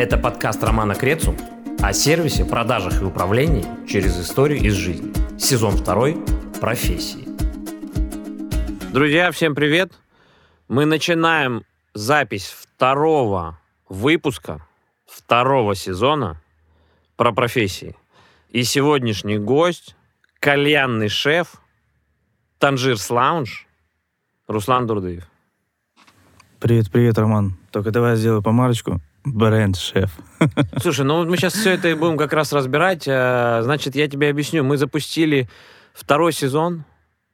Это подкаст Романа Крецу о сервисе, продажах и управлении через историю из жизни. Сезон второй. Профессии. Друзья, всем привет! Мы начинаем запись второго выпуска второго сезона про профессии. И сегодняшний гость – кальянный шеф Танжирс Лаунж Руслан Дурдыев. Привет, привет, Роман. Только давай сделаю помарочку. Бренд-шеф. Слушай, ну мы сейчас все это и будем как раз разбирать. Э, значит, я тебе объясню. Мы запустили второй сезон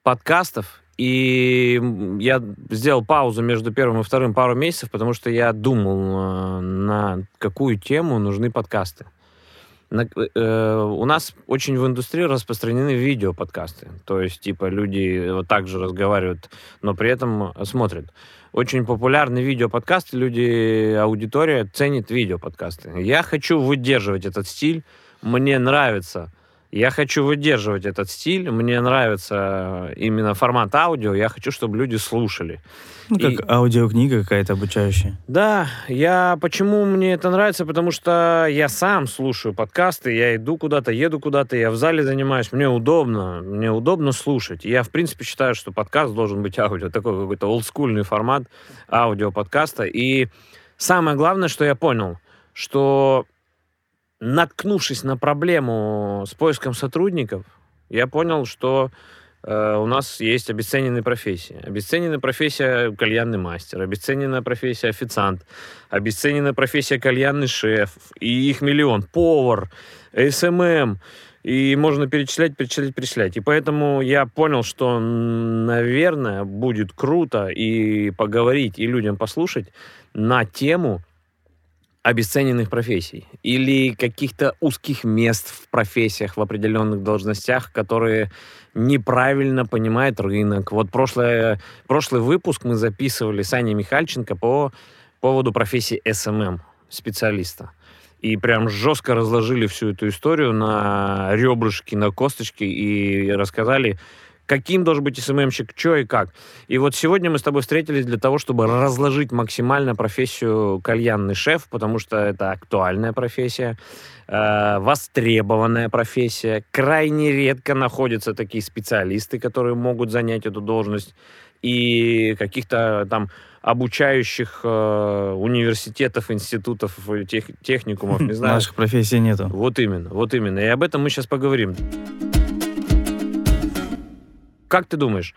подкастов, и я сделал паузу между первым и вторым пару месяцев, потому что я думал, э, на какую тему нужны подкасты. На, э, у нас очень в индустрии распространены видео-подкасты. То есть, типа, люди вот так же разговаривают, но при этом смотрят. Очень популярны видео-подкасты, люди, аудитория ценит видео-подкасты. Я хочу выдерживать этот стиль. Мне нравится я хочу выдерживать этот стиль. Мне нравится именно формат аудио. Я хочу, чтобы люди слушали. Ну, как и... аудиокнига какая-то обучающая. Да, я почему мне это нравится, потому что я сам слушаю подкасты, я иду куда-то, еду куда-то, я в зале занимаюсь, мне удобно, мне удобно слушать. Я, в принципе, считаю, что подкаст должен быть аудио, такой какой-то олдскульный формат аудиоподкаста. И самое главное, что я понял, что наткнувшись на проблему с поиском сотрудников, я понял, что э, у нас есть обесцененные профессии. Обесцененная профессия кальянный мастер, обесцененная профессия официант, обесцененная профессия кальянный шеф, и их миллион, повар, SMM, и можно перечислять, перечислять, перечислять. И поэтому я понял, что, наверное, будет круто и поговорить, и людям послушать на тему обесцененных профессий или каких-то узких мест в профессиях, в определенных должностях, которые неправильно понимает рынок. Вот прошлое, прошлый выпуск мы записывали с Аней Михальченко по поводу профессии SMM, специалиста. И прям жестко разложили всю эту историю на ребрышки, на косточки и рассказали, каким должен быть SMM щик, что и как. И вот сегодня мы с тобой встретились для того, чтобы разложить максимально профессию кальянный шеф, потому что это актуальная профессия, э, востребованная профессия. Крайне редко находятся такие специалисты, которые могут занять эту должность. И каких-то там обучающих э, университетов, институтов, тех, техникумов, не знаю. Наших профессий нету. Вот именно, вот именно. И об этом мы сейчас поговорим. Как ты думаешь,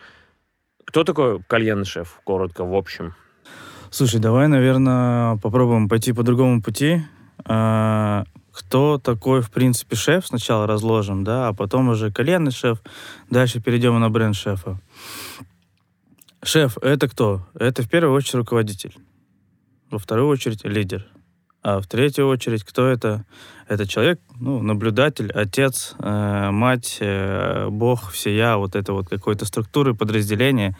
кто такой кальянный шеф, коротко, в общем? Слушай, давай, наверное, попробуем пойти по другому пути. А, кто такой, в принципе, шеф, сначала разложим, да, а потом уже кальянный шеф, дальше перейдем на бренд шефа. Шеф — это кто? Это в первую очередь руководитель, во вторую очередь лидер — а в третью очередь, кто это? Это человек, ну, наблюдатель, отец, э, мать, э, бог, всея, вот это вот какой-то структуры, подразделения,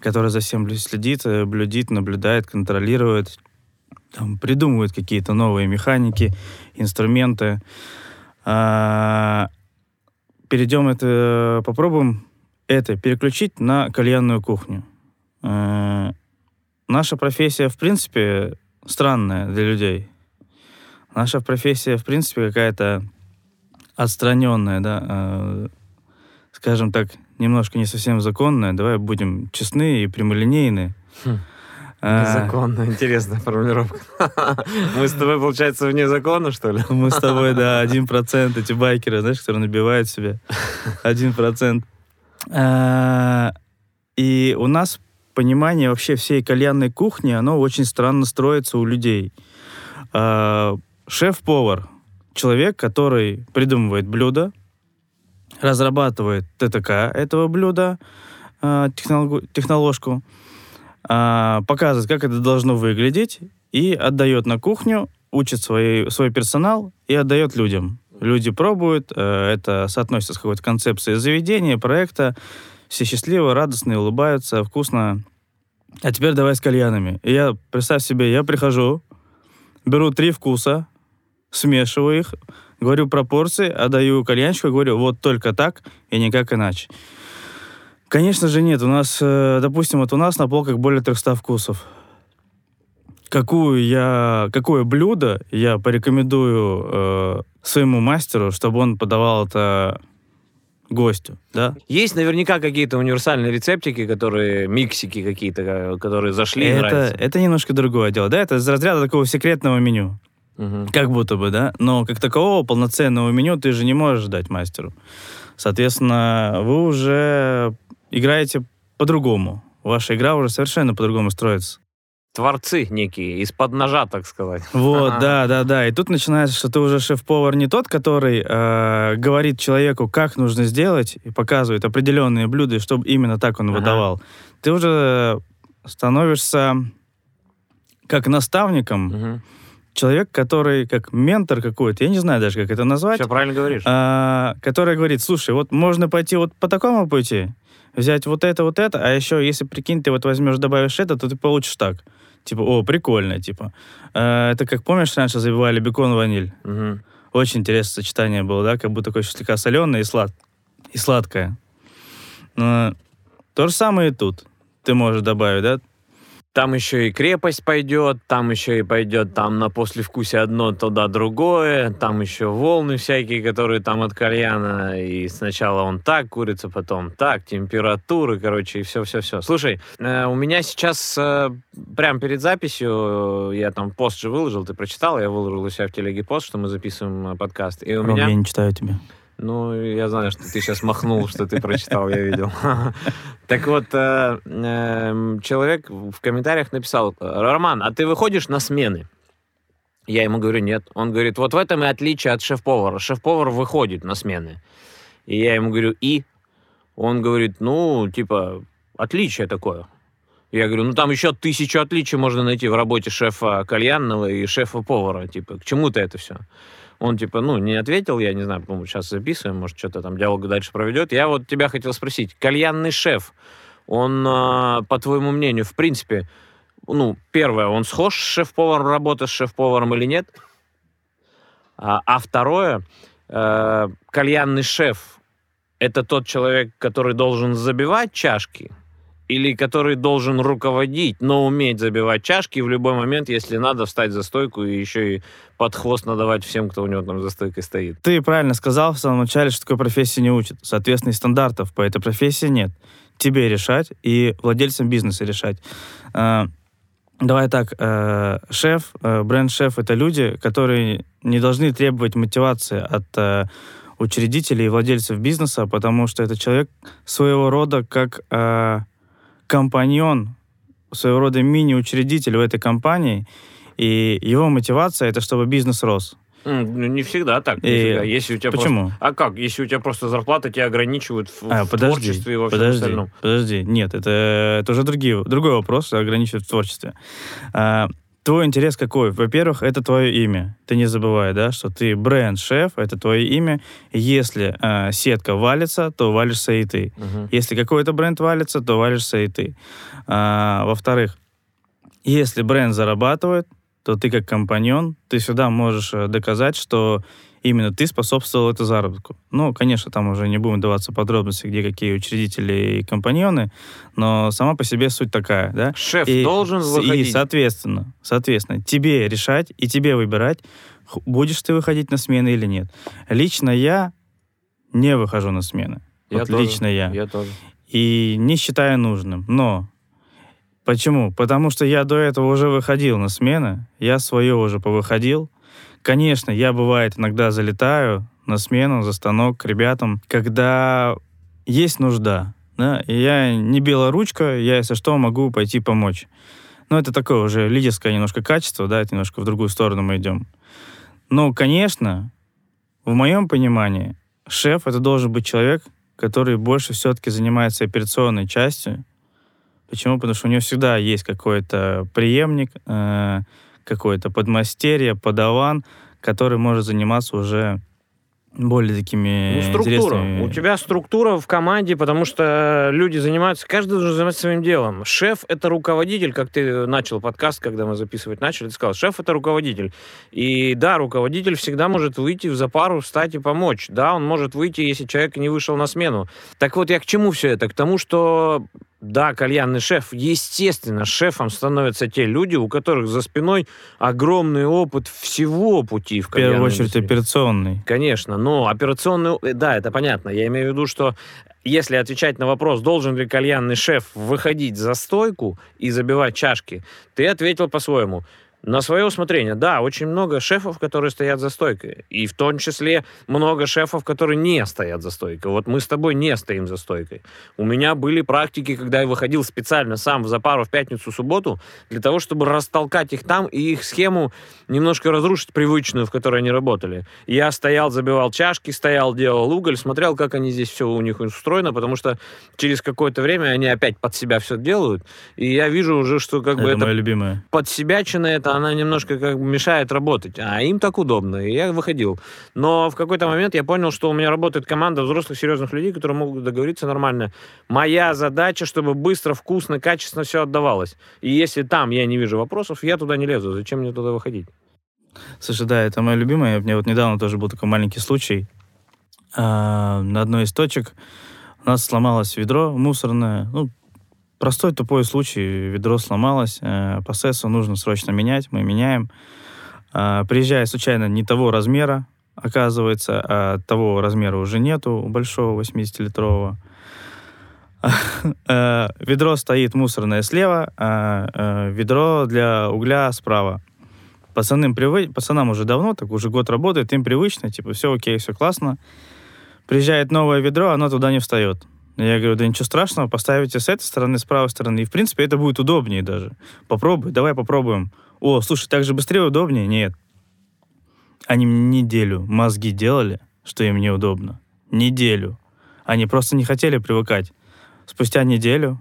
которое за всем следит, э, блюдит, наблюдает, контролирует, там, придумывает какие-то новые механики, инструменты. А, перейдем это, попробуем это переключить на кальянную кухню. А, наша профессия, в принципе, странная для людей. Наша профессия, в принципе, какая-то отстраненная, да, э, скажем так, немножко не совсем законная. Давай будем честны и прямолинейны. Хм. Незаконно, интересная формулировка. Мы с тобой, получается, вне закона, что ли? Мы с тобой, да, один процент, эти байкеры, знаешь, которые набивают себе один процент. А, и у нас понимание вообще всей кальянной кухни, оно очень странно строится у людей. А, Шеф-повар — человек, который придумывает блюдо, разрабатывает ТТК этого блюда, э, техноложку, э, показывает, как это должно выглядеть, и отдает на кухню, учит свой, свой персонал и отдает людям. Люди пробуют, э, это соотносится с какой-то концепцией заведения, проекта, все счастливы, радостные, улыбаются, вкусно. А теперь давай с кальянами. И я, представь себе, я прихожу, беру три вкуса, смешиваю их, говорю пропорции, отдаю кальянщику, говорю, вот только так и никак иначе. Конечно же нет. У нас, э, допустим, вот у нас на полках более 300 вкусов. какую я, какое блюдо я порекомендую э, своему мастеру, чтобы он подавал это гостю, да? Есть наверняка какие-то универсальные рецептики, которые, миксики какие-то, э, которые зашли это, нравятся. это немножко другое дело, да? Это из разряда такого секретного меню. Мгм. Как будто бы, да? Но как такового полноценного меню ты же не можешь дать мастеру. Соответственно, вы уже играете по-другому. Ваша игра уже совершенно по-другому строится. Творцы некие, из-под ножа, так сказать. Вот, да, да, да. И тут начинается, что ты уже шеф-повар не тот, который э, говорит человеку, как нужно сделать, и показывает определенные блюда, и чтобы именно так он выдавал. Ты уже становишься как наставником, Мгм. Человек, который как ментор какой-то, я не знаю даже, как это назвать, Все правильно говоришь. а, который говорит, слушай, вот можно пойти вот по такому пути, взять вот это, вот это, а еще, если, прикинь, ты вот возьмешь, добавишь это, то ты получишь так. Типа, о, прикольно, типа. А, это как, помнишь, раньше забивали бекон, ваниль? Мгм. Очень интересное сочетание было, да, как будто такое слегка соленое и, слад... и сладкое. Но то же самое и тут. Ты можешь добавить, да? Там еще и крепость пойдет, там еще и пойдет там на послевкусие одно, туда другое, там еще волны всякие, которые там от кальяна, и сначала он так курится, потом так, температуры, короче, и все-все-все. Слушай, э, у меня сейчас э, прямо перед записью, э, я там пост же выложил, ты прочитал, я выложил у себя в телеге пост, что мы записываем э, подкаст, и у Ром, меня... Я не читаю тебя. Ну, я знаю, что ты сейчас махнул, что ты прочитал, я видел. Так вот, э, эм, человек в комментариях написал, Роман, а ты выходишь на смены? Я ему говорю, нет. Он говорит, вот в этом и отличие от шеф-повара. Шеф-повар выходит на смены. И я ему говорю, и? Он говорит, ну, типа, отличие такое. Я говорю, ну там еще тысячу отличий можно найти в работе шефа кальянного и шефа-повара. Типа, к чему-то это все? Он, типа, ну, не ответил, я не знаю, по-моему, сейчас записываем, может, что-то там диалог дальше проведет. Я вот тебя хотел спросить, кальянный шеф, он, а, по твоему мнению, в принципе, ну, первое, он схож с шеф-поваром, работа с шеф-поваром или нет? А, а второе, э, кальянный шеф – это тот человек, который должен забивать чашки, или который должен руководить, но уметь забивать чашки в любой момент, если надо, встать за стойку и еще и под хвост надавать всем, кто у него там за стойкой стоит. Ты правильно сказал в самом начале, что такой профессии не учат. Соответственно, и стандартов по этой профессии нет. Тебе решать и владельцам бизнеса решать. А, Давай так, э, шеф, э, бренд-шеф — это люди, которые не должны требовать мотивации от э, учредителей и владельцев бизнеса, потому что это человек своего рода как э, компаньон, своего рода мини-учредитель в этой компании, и его мотивация — это чтобы бизнес рос. Ну, не всегда так. И. Если у тебя Почему? просто- А как? Если у тебя просто зарплата тебя ограничивают в, А, в подожди, творчестве и во всем подожди, остальном. подожди. Нет, это, это уже другие, другой вопрос, ограничивает в творчестве. А, твой интерес какой? Во-первых, это твое имя. Ты не забывай, да, что ты бренд-шеф, это твое имя. Если а, сетка валится, то валишься и ты. Мгм. Если какой-то бренд валится, то валишься и ты. А, во-вторых, если бренд зарабатывает, то ты как компаньон, ты всегда можешь э, доказать, что именно ты способствовал этому заработку. Ну, конечно, там уже не будем даваться подробности, где какие учредители и компаньоны, но сама по себе суть такая, да? Шеф И должен с- И, выходить. соответственно, соответственно, тебе решать и тебе выбирать, будешь ты выходить на смены или нет. Лично я не выхожу на смены. Я вот тоже. лично я. Я тоже. И не считаю нужным. Но почему? Потому что я до этого уже выходил на смены, я свое уже повыходил. Конечно, я, бывает, иногда залетаю на смену, за станок к ребятам, когда есть нужда. Да? И я не белоручка, я, если что, могу пойти помочь. Но это такое уже лидерское немножко качество, да, это немножко в другую сторону мы идем. Но, конечно, в моем понимании, шеф это должен быть человек, который больше все-таки занимается операционной частью. Почему? Потому что у него всегда есть какой-то преемник, э, какой-то подмастерье, подаван, который может заниматься уже более такими Ну, структура. интересными... У тебя структура в команде, потому что люди занимаются, каждый должен заниматься своим делом. Шеф — это руководитель, как ты начал подкаст, когда мы записывать начали, ты сказал, шеф — это руководитель. И да, руководитель всегда может выйти в запару, встать и помочь. Да, он может выйти, если человек не вышел на смену. Так вот, я к чему все это? К тому, что Да, кальянный шеф. Естественно, шефом становятся те люди, у которых за спиной огромный опыт всего пути в В первую очередь индустрии. операционный. Конечно, но операционный... Да, это понятно. Я имею в виду, что если отвечать на вопрос, должен ли кальянный шеф выходить за стойку и забивать чашки, ты ответил по-своему. На свое усмотрение. Да, очень много шефов, которые стоят за стойкой. И в том числе много шефов, которые не стоят за стойкой. Вот мы с тобой не стоим за стойкой. У меня были практики, когда я выходил специально сам за пару в пятницу-субботу для того, чтобы растолкать их там и их схему немножко разрушить привычную, в которой они работали. Я стоял, забивал чашки, стоял, делал уголь, смотрел, как они здесь все у них устроено, потому что через какое-то время они опять под себя все делают, и я вижу уже, что как бы это это мое любимое. подсебячина она немножко как бы мешает работать. А им так удобно. И я выходил. Но в какой-то момент я понял, что у меня работает команда взрослых, серьезных людей, которые могут договориться нормально. Моя задача, чтобы быстро, вкусно, качественно все отдавалось. И если там я не вижу вопросов, я туда не лезу. Зачем мне туда выходить? Слушай, да, это мое любимое. У меня вот недавно тоже был такой маленький случай. А, на одной из точек у нас сломалось ведро мусорное. Ну, простой тупой случай. Ведро сломалось. э, По СЭСу нужно срочно менять. Мы меняем. А, Приезжая случайно не того размера, оказывается, а того размера уже нету, большого 80-литрового. Э, Ведро стоит мусорное слева, а э, ведро для угля справа. Пацанам, привы... Пацанам уже давно, так уже год работает, им привычно, типа, все окей, все классно. Приезжает новое ведро, оно туда не встает. Я говорю, да ничего страшного, поставите с этой стороны, с правой стороны. И, в принципе, это будет удобнее даже. Попробуй, давай попробуем. О, слушай, так же быстрее, удобнее? Нет. Они мне неделю мозги делали, что им неудобно. Неделю. Они просто не хотели привыкать. Спустя неделю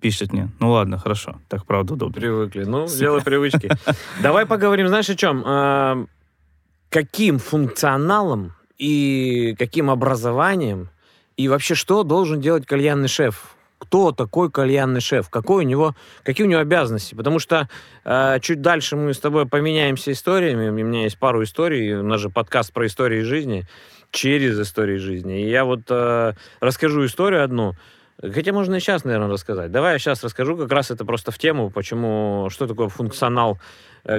пишет мне, ну ладно, хорошо, так правда удобно. Привыкли. Ну, Сука. дело привычки. Давай поговорим, знаешь, о чем? А, Каким функционалом и каким образованием и вообще что должен делать кальянный шеф? Кто такой кальянный шеф? Какой у него, какие у него обязанности? Потому что э, чуть дальше мы с тобой поменяемся историями. У меня есть пару историй. У нас же подкаст про истории жизни через истории жизни. И я вот э, расскажу историю одну. Хотя можно и сейчас, наверное, рассказать. Давай я сейчас расскажу, как раз это просто в тему, почему, что такое функционал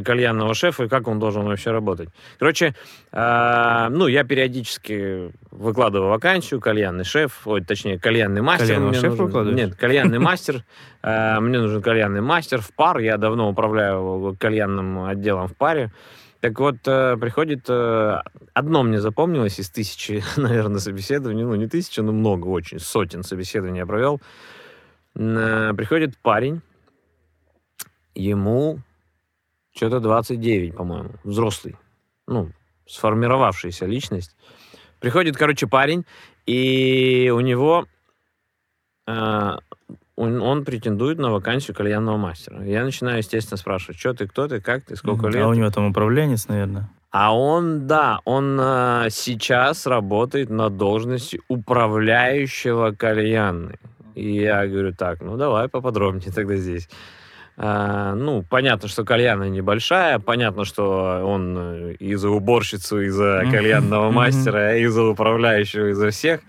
кальянного шефа и как он должен вообще работать. Короче, э, ну, я периодически выкладываю вакансию, кальянный шеф, ой, точнее, кальянный мастер. Кальянного шефа нужен. выкладываешь? Нет, кальянный мастер. Э, Мне нужен кальянный мастер в пар. Я давно управляю кальянным отделом в паре. Так вот, э, приходит... э, Одно мне запомнилось из тысячи, наверное, собеседований. Ну, не тысячи, но много очень. Сотен собеседований я провел. Э, Приходит парень. Ему что-то 29, по-моему. Взрослый. Ну, сформировавшаяся личность. Приходит, короче, парень, и у него... э, он, он претендует на вакансию кальянного мастера. Я начинаю, естественно, спрашивать, что ты, кто ты, как ты, сколько Мгм. лет. А у него там управленец, наверное. А он, да, он э, сейчас работает на должности управляющего кальянной. И я говорю, так, ну давай поподробнее тогда здесь. А, ну, понятно, что кальяна небольшая, понятно, что он э, и за уборщицу, и за кальянного мастера, и за управляющего, и за всех.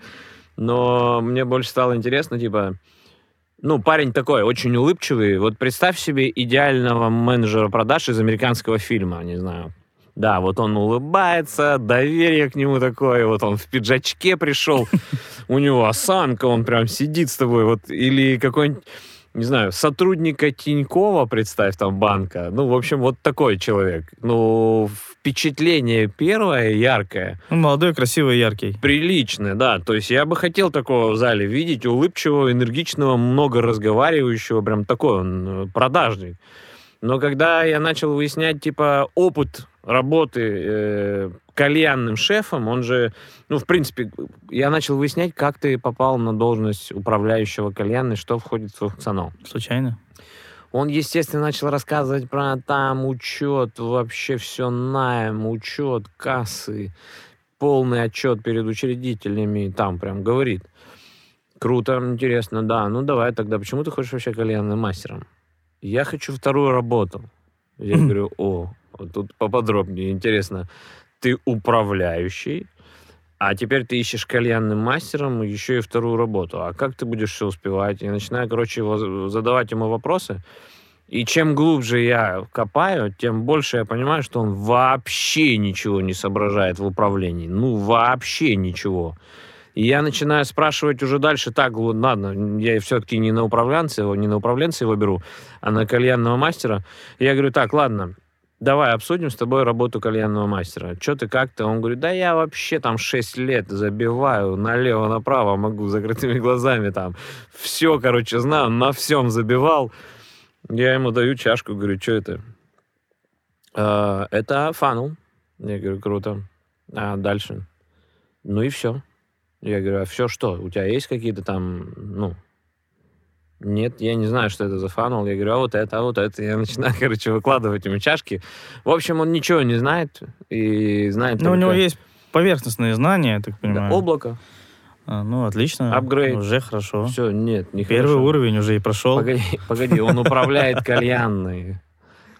Но мне больше стало интересно, типа, ну, парень такой, очень улыбчивый. Вот представь себе идеального менеджера продаж из американского фильма, не знаю. Да, вот он улыбается, доверие к нему такое, вот он в пиджачке пришел, у него осанка, он прям сидит с тобой, вот, или какой-нибудь, не знаю, сотрудника Тинькова, представь, там, банка. Ну, в общем, вот такой человек. Ну, впечатление первое, яркое, Ну, молодой, красивый, яркий. приличное, да. То есть я бы хотел такого в зале видеть, улыбчивого, энергичного, много разговаривающего, прям такой он э, продажник. Но когда я начал выяснять, типа, опыт работы э, кальянным шефом, он же, ну, в принципе, я начал выяснять, как ты попал на должность управляющего кальянной, что входит в функционал. Случайно? Он, естественно, начал рассказывать про там учет, вообще все найм, учет, кассы, полный отчет перед учредителями, там прям говорит. Круто, интересно, да. Ну давай тогда, почему ты хочешь вообще кальянным мастером? Я хочу вторую работу. Я говорю, о, вот тут поподробнее, интересно. Ты управляющий, А теперь ты ищешь кальянным мастером еще и вторую работу. А как ты будешь все успевать? Я начинаю, короче, задавать ему вопросы. И чем глубже я копаю, тем больше я понимаю, что он вообще ничего не соображает в управлении. Ну, вообще ничего. И я начинаю спрашивать уже дальше, так, ладно, я все-таки не на управленца его, не на управленца его беру, а на кальянного мастера. И я говорю, так, ладно, давай обсудим с тобой работу кальянного мастера. Что ты, как то Он говорит, да я вообще там 6 лет забиваю налево-направо, могу закрытыми глазами там. Все, короче, знаю, на всем забивал. Я ему даю чашку, говорю, что это? «А, это фанул. Я говорю, круто. А дальше? Ну и все. Я говорю, а все что? У тебя есть какие-то там, ну, нет, я не знаю, что это за фанул. Я говорю, а вот это, а вот это. Я начинаю, короче, выкладывать ему чашки. В общем, он ничего не знает. И знает Ну, у него есть поверхностные знания, я так понимаю. Да, облако. А, ну, отлично. Апгрейд. Уже хорошо. Все, нет, не Первый хорошо. уровень уже и прошел. Погоди, погоди, он управляет кальянной.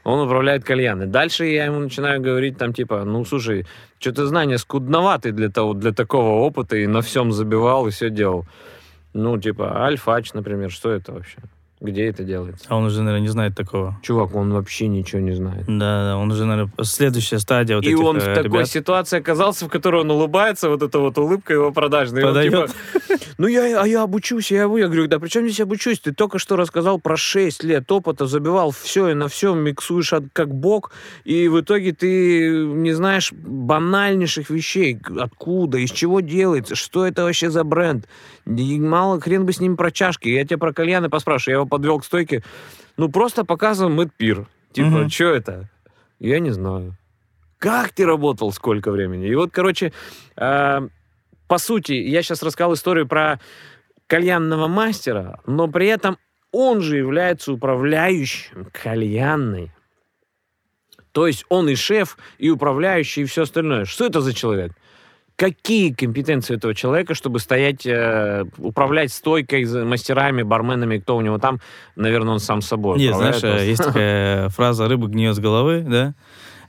Он управляет кальянной. Дальше я ему начинаю говорить там типа, ну слушай, что-то знания скудноваты для того, для такого опыта и на всем забивал и все делал. Ну типа альфач, например, что это вообще? Где это делается? А он уже, наверное, не знает такого. Чувак, он вообще ничего не знает. Да, да, он уже, наверное, следующая стадия вот и этих он э, в такой ребят. ситуации оказался, в которой он улыбается, вот эта вот улыбка его продажная. Он Подает. типа, ну я, а я обучусь, я, я говорю, да при чем здесь обучусь? Ты только что рассказал про 6 лет опыта, забивал все и на всем, миксуешь от- как бог, и в итоге ты не знаешь банальнейших вещей. Откуда, из чего делается, что это вообще за бренд. И мало хрен бы с ним про чашки. Я тебя про кальяны поспрашиваю, я его подвел к стойке. Ну просто показываем мэтпир. Типа, Мгм. что это? Я не знаю. Как ты работал сколько времени? И вот, короче, э, по сути, я сейчас рассказал историю про кальянного мастера, но при этом он же является управляющим кальянной. То есть он и шеф, и управляющий, и все остальное. Что это за человек? Какие компетенции этого человека, чтобы стоять, э, управлять стойкой, мастерами, барменами, кто у него там? Наверное, он сам собой Нет, знаешь, э, просто. есть такая фраза «рыба гниет с головы», да?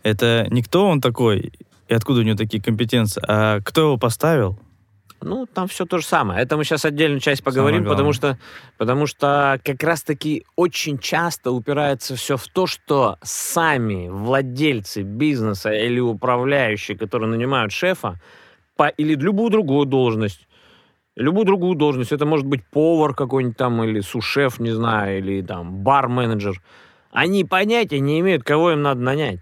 Это не кто он такой и откуда у него такие компетенции, а кто его поставил. Ну, там все то же самое. Это мы сейчас отдельную часть поговорим, потому что, потому что как раз-таки очень часто упирается все в то, что сами владельцы бизнеса или управляющие, которые нанимают шефа, по, или любую другую должность, любую другую должность, это может быть повар какой-нибудь там, или сушеф, не знаю, или там бар-менеджер, они понятия не имеют, кого им надо нанять.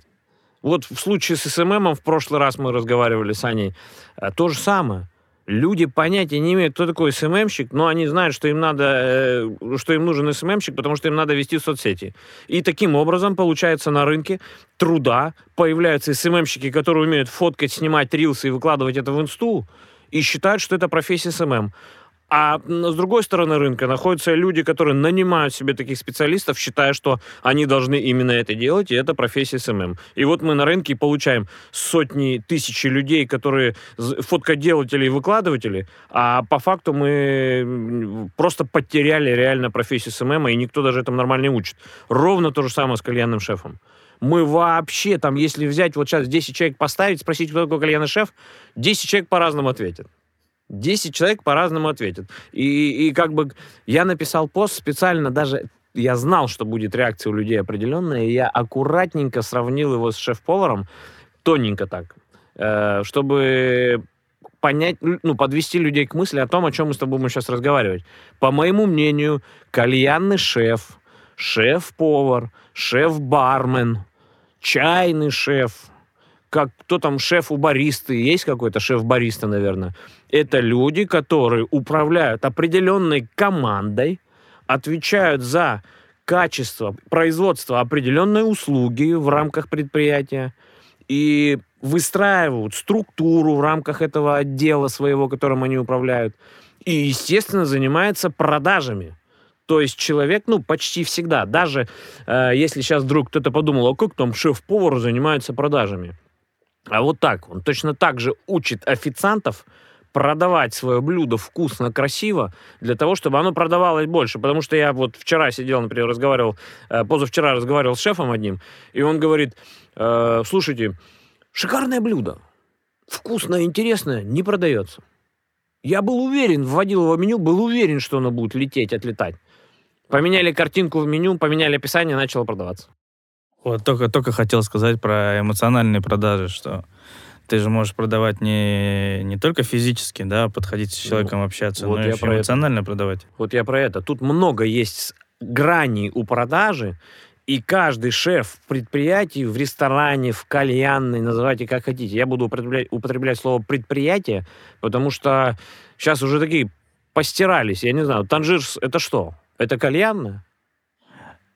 Вот в случае с СММом в прошлый раз мы разговаривали с Аней, э, то же самое. Люди понятия не имеют, кто такой СММщик, но они знают, что им надо, э, что им нужен СММщик, потому что им надо вести соцсети. И таким образом, получается, на рынке труда появляются SMM щики, которые умеют фоткать, снимать reels ы и выкладывать это в инсту, и считают, что это профессия SMM. А с другой стороны рынка находятся люди, которые нанимают себе таких специалистов, считая, что они должны именно это делать, и это профессия SMM. И вот мы на рынке получаем сотни, тысячи людей, которые фоткоделатели и выкладыватели, а по факту мы просто потеряли реально профессию SMM, и никто даже этому нормально не учит. Ровно то же самое с кальянным шефом. Мы вообще, там, если взять вот сейчас 10 человек поставить, спросить, кто такой кальянный шеф, 10 человек по-разному ответят. 10 человек по-разному ответят. И, и как бы я написал пост специально, даже я знал, что будет реакция у людей определенная, и я аккуратненько сравнил его с шеф-поваром, тоненько так, э, чтобы понять, ну, подвести людей к мысли о том, о чем мы с тобой будем сейчас разговаривать. По моему мнению, кальянный шеф, шеф-повар, шеф-бармен, чайный шеф, как кто там шеф у баристы, есть какой-то шеф-бариста, наверное. Это люди, которые управляют определенной командой, отвечают за качество производства определенной услуги в рамках предприятия и выстраивают структуру в рамках этого отдела своего, которым они управляют. И, естественно, занимается продажами. То есть человек, ну, почти всегда, даже э, если сейчас вдруг кто-то подумал, а как там шеф-повар занимается продажами? А вот так, он точно так же учит официантов продавать свое блюдо вкусно, красиво, для того, чтобы оно продавалось больше. Потому что я вот вчера сидел, например, разговаривал, э, позавчера разговаривал с шефом одним, и он говорит, э, слушайте, шикарное блюдо, вкусное, интересное не продается. Я был уверен, вводил его в меню, был уверен, что оно будет лететь, отлетать. Поменяли картинку в меню, поменяли описание, начало продаваться. Вот только, только хотел сказать про эмоциональные продажи, что ты же можешь продавать не, не только физически, да, подходить с человеком, общаться, вот но я еще про это. эмоционально продавать. Вот я про это. Тут много есть граней у продажи, и каждый шеф в предприятии, в ресторане, в кальянной, называйте как хотите. Я буду употреблять, употреблять слово предприятие, потому что сейчас уже такие постирались. Я не знаю, Танжир это что? Это кальянная?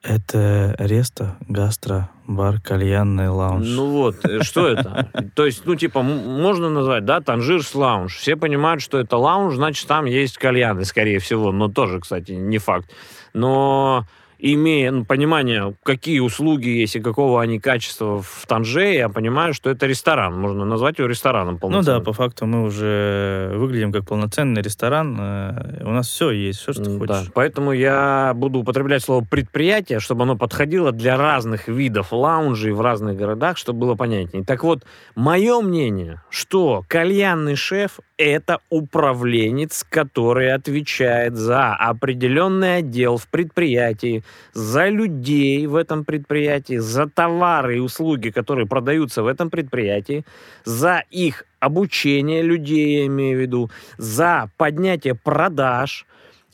Это ресто, гастро, бар, кальянный лаунж. Ну вот, э, что это? То есть, ну, типа, можно назвать, да, Танжирс лаунж. Все понимают, что это лаунж, значит, там есть кальяны, скорее всего. Но тоже, кстати, не факт. Но имея ну, понимание, какие услуги есть и какого они качества в Танже, я понимаю, что это ресторан. Можно назвать его рестораном Ну да, полноценным. по факту мы уже выглядим как полноценный ресторан. э, У нас все есть, все, что хочешь. Да, поэтому я буду употреблять слово предприятие, чтобы оно подходило для разных видов лаунжей в разных городах, чтобы было понятнее. Так вот, мое мнение, что кальянный шеф это управленец, который отвечает за определенный отдел в предприятии, за людей в этом предприятии, за товары и услуги, которые продаются в этом предприятии, за их обучение людей, я имею в виду, за поднятие продаж,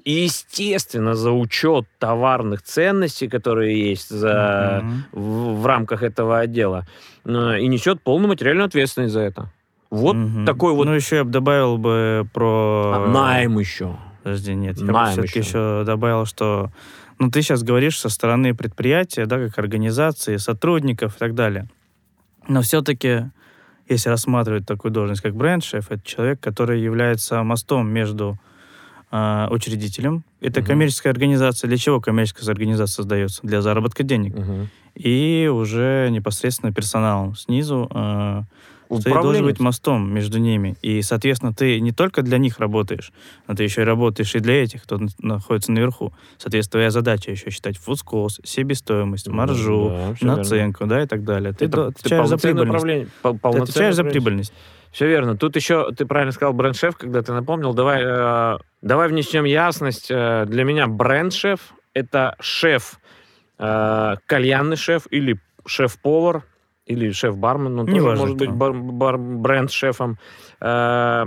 и, естественно, за учет товарных ценностей, которые есть за, Мгм. в, в рамках этого отдела, э, и несет полную материальную ответственность за это. Вот Мгм. такой вот Ну, еще я бы добавил бы про... а, найм еще. Подожди, нет, я бы Найм все-таки еще. еще добавил, что... Ну, ты сейчас говоришь со стороны предприятия, да, как организации, сотрудников и так далее. Но все-таки, если рассматривать такую должность, как бренд-шеф, это человек, который является мостом между а, учредителем. Это Мгм. коммерческая организация. Для чего коммерческая организация создается? Для заработка денег. И уже непосредственно персоналом снизу а, ты должен быть мостом между ними. И, соответственно, ты не только для них работаешь, но ты еще и работаешь и для этих, кто находится наверху. Соответственно, твоя задача еще считать фудскост, себестоимость, маржу, наценку, да, и так далее. Ты, до- отвечаешь за прибыльность. Ты отвечаешь за прибыльность. Все верно. Тут еще, ты правильно сказал, бренд-шеф, когда ты напомнил. Давай, э, давай внесем ясность. Э, для меня бренд-шеф — это шеф, э, кальянный шеф или шеф-повар, или шеф-бармен, он тоже Неважно может быть кто. бар- бар- бренд-шефом. Э,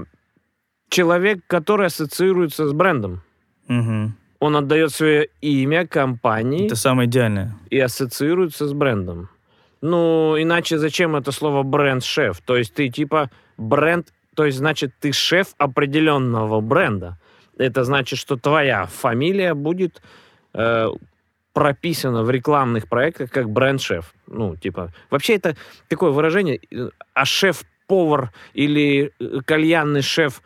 человек, который ассоциируется с брендом. Мгм. Он отдает свое имя компании Это самое идеальное. и ассоциируется с брендом. Ну, иначе зачем это слово бренд-шеф? То есть ты типа бренд, то есть значит ты шеф определенного бренда. Это значит, что твоя фамилия будет э, прописана в рекламных проектах как бренд-шеф. Ну, типа, вообще это такое выражение, э, а шеф-повар или э, кальянный шеф,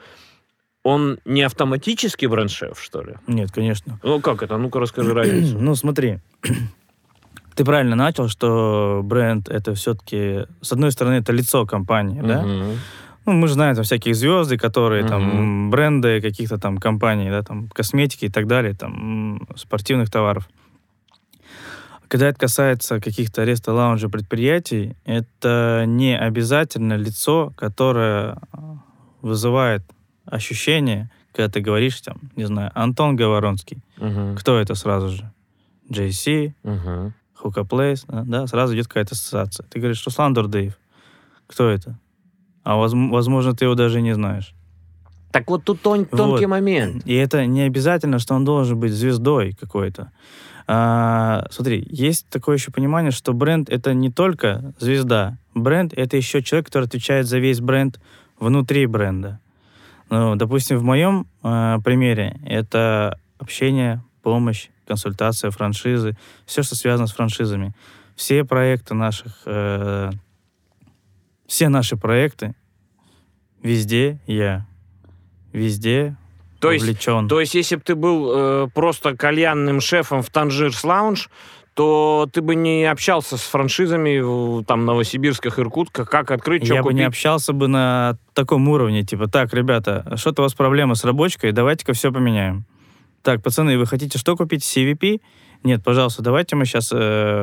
он не автоматически бренд-шеф, что ли? Нет, конечно. Ну, как это? Ну-ка, расскажи разницу. Ну, смотри. Ты правильно начал, что бренд это все-таки, с одной стороны, это лицо компании, да? Ну, мы же знаем там всякие звезды, которые там Мгм. бренды каких-то там компаний, да, там косметики и так далее, там спортивных товаров. Когда это касается каких-то ареста лаунжа предприятий, это не обязательно лицо, которое а, вызывает ощущение, когда ты говоришь там, не знаю, Антон Говоронский. Мгм. Кто это сразу же? JC, Мгм. Хука Плейс, да, сразу идет какая-то ассоциация. Ты говоришь, Руслан Дурдеев. Кто это? А возм- возможно, ты его даже не знаешь. Так вот тут тон- тонкий Вот. момент. И это не обязательно, что он должен быть звездой какой-то. А, смотри, есть такое еще понимание, что бренд это не только звезда. Бренд это еще человек, который отвечает за весь бренд внутри бренда. Ну, допустим, в моем а, примере это общение, помощь, консультация, франшизы, все, что связано с франшизами. Все проекты наших, э, все наши проекты, везде я, везде То есть, увлечен. то есть, если бы ты был э, просто кальянным шефом в Танжирс Лаунж, то ты бы не общался с франшизами в, там Новосибирсках, Иркутсках, как открыть, что я бы купить. не общался бы на таком уровне, типа, так, ребята, что-то у вас проблема с рабочкой, давайте-ка все поменяем. Так, пацаны, вы хотите что купить? CVP? Нет, пожалуйста, давайте мы сейчас э,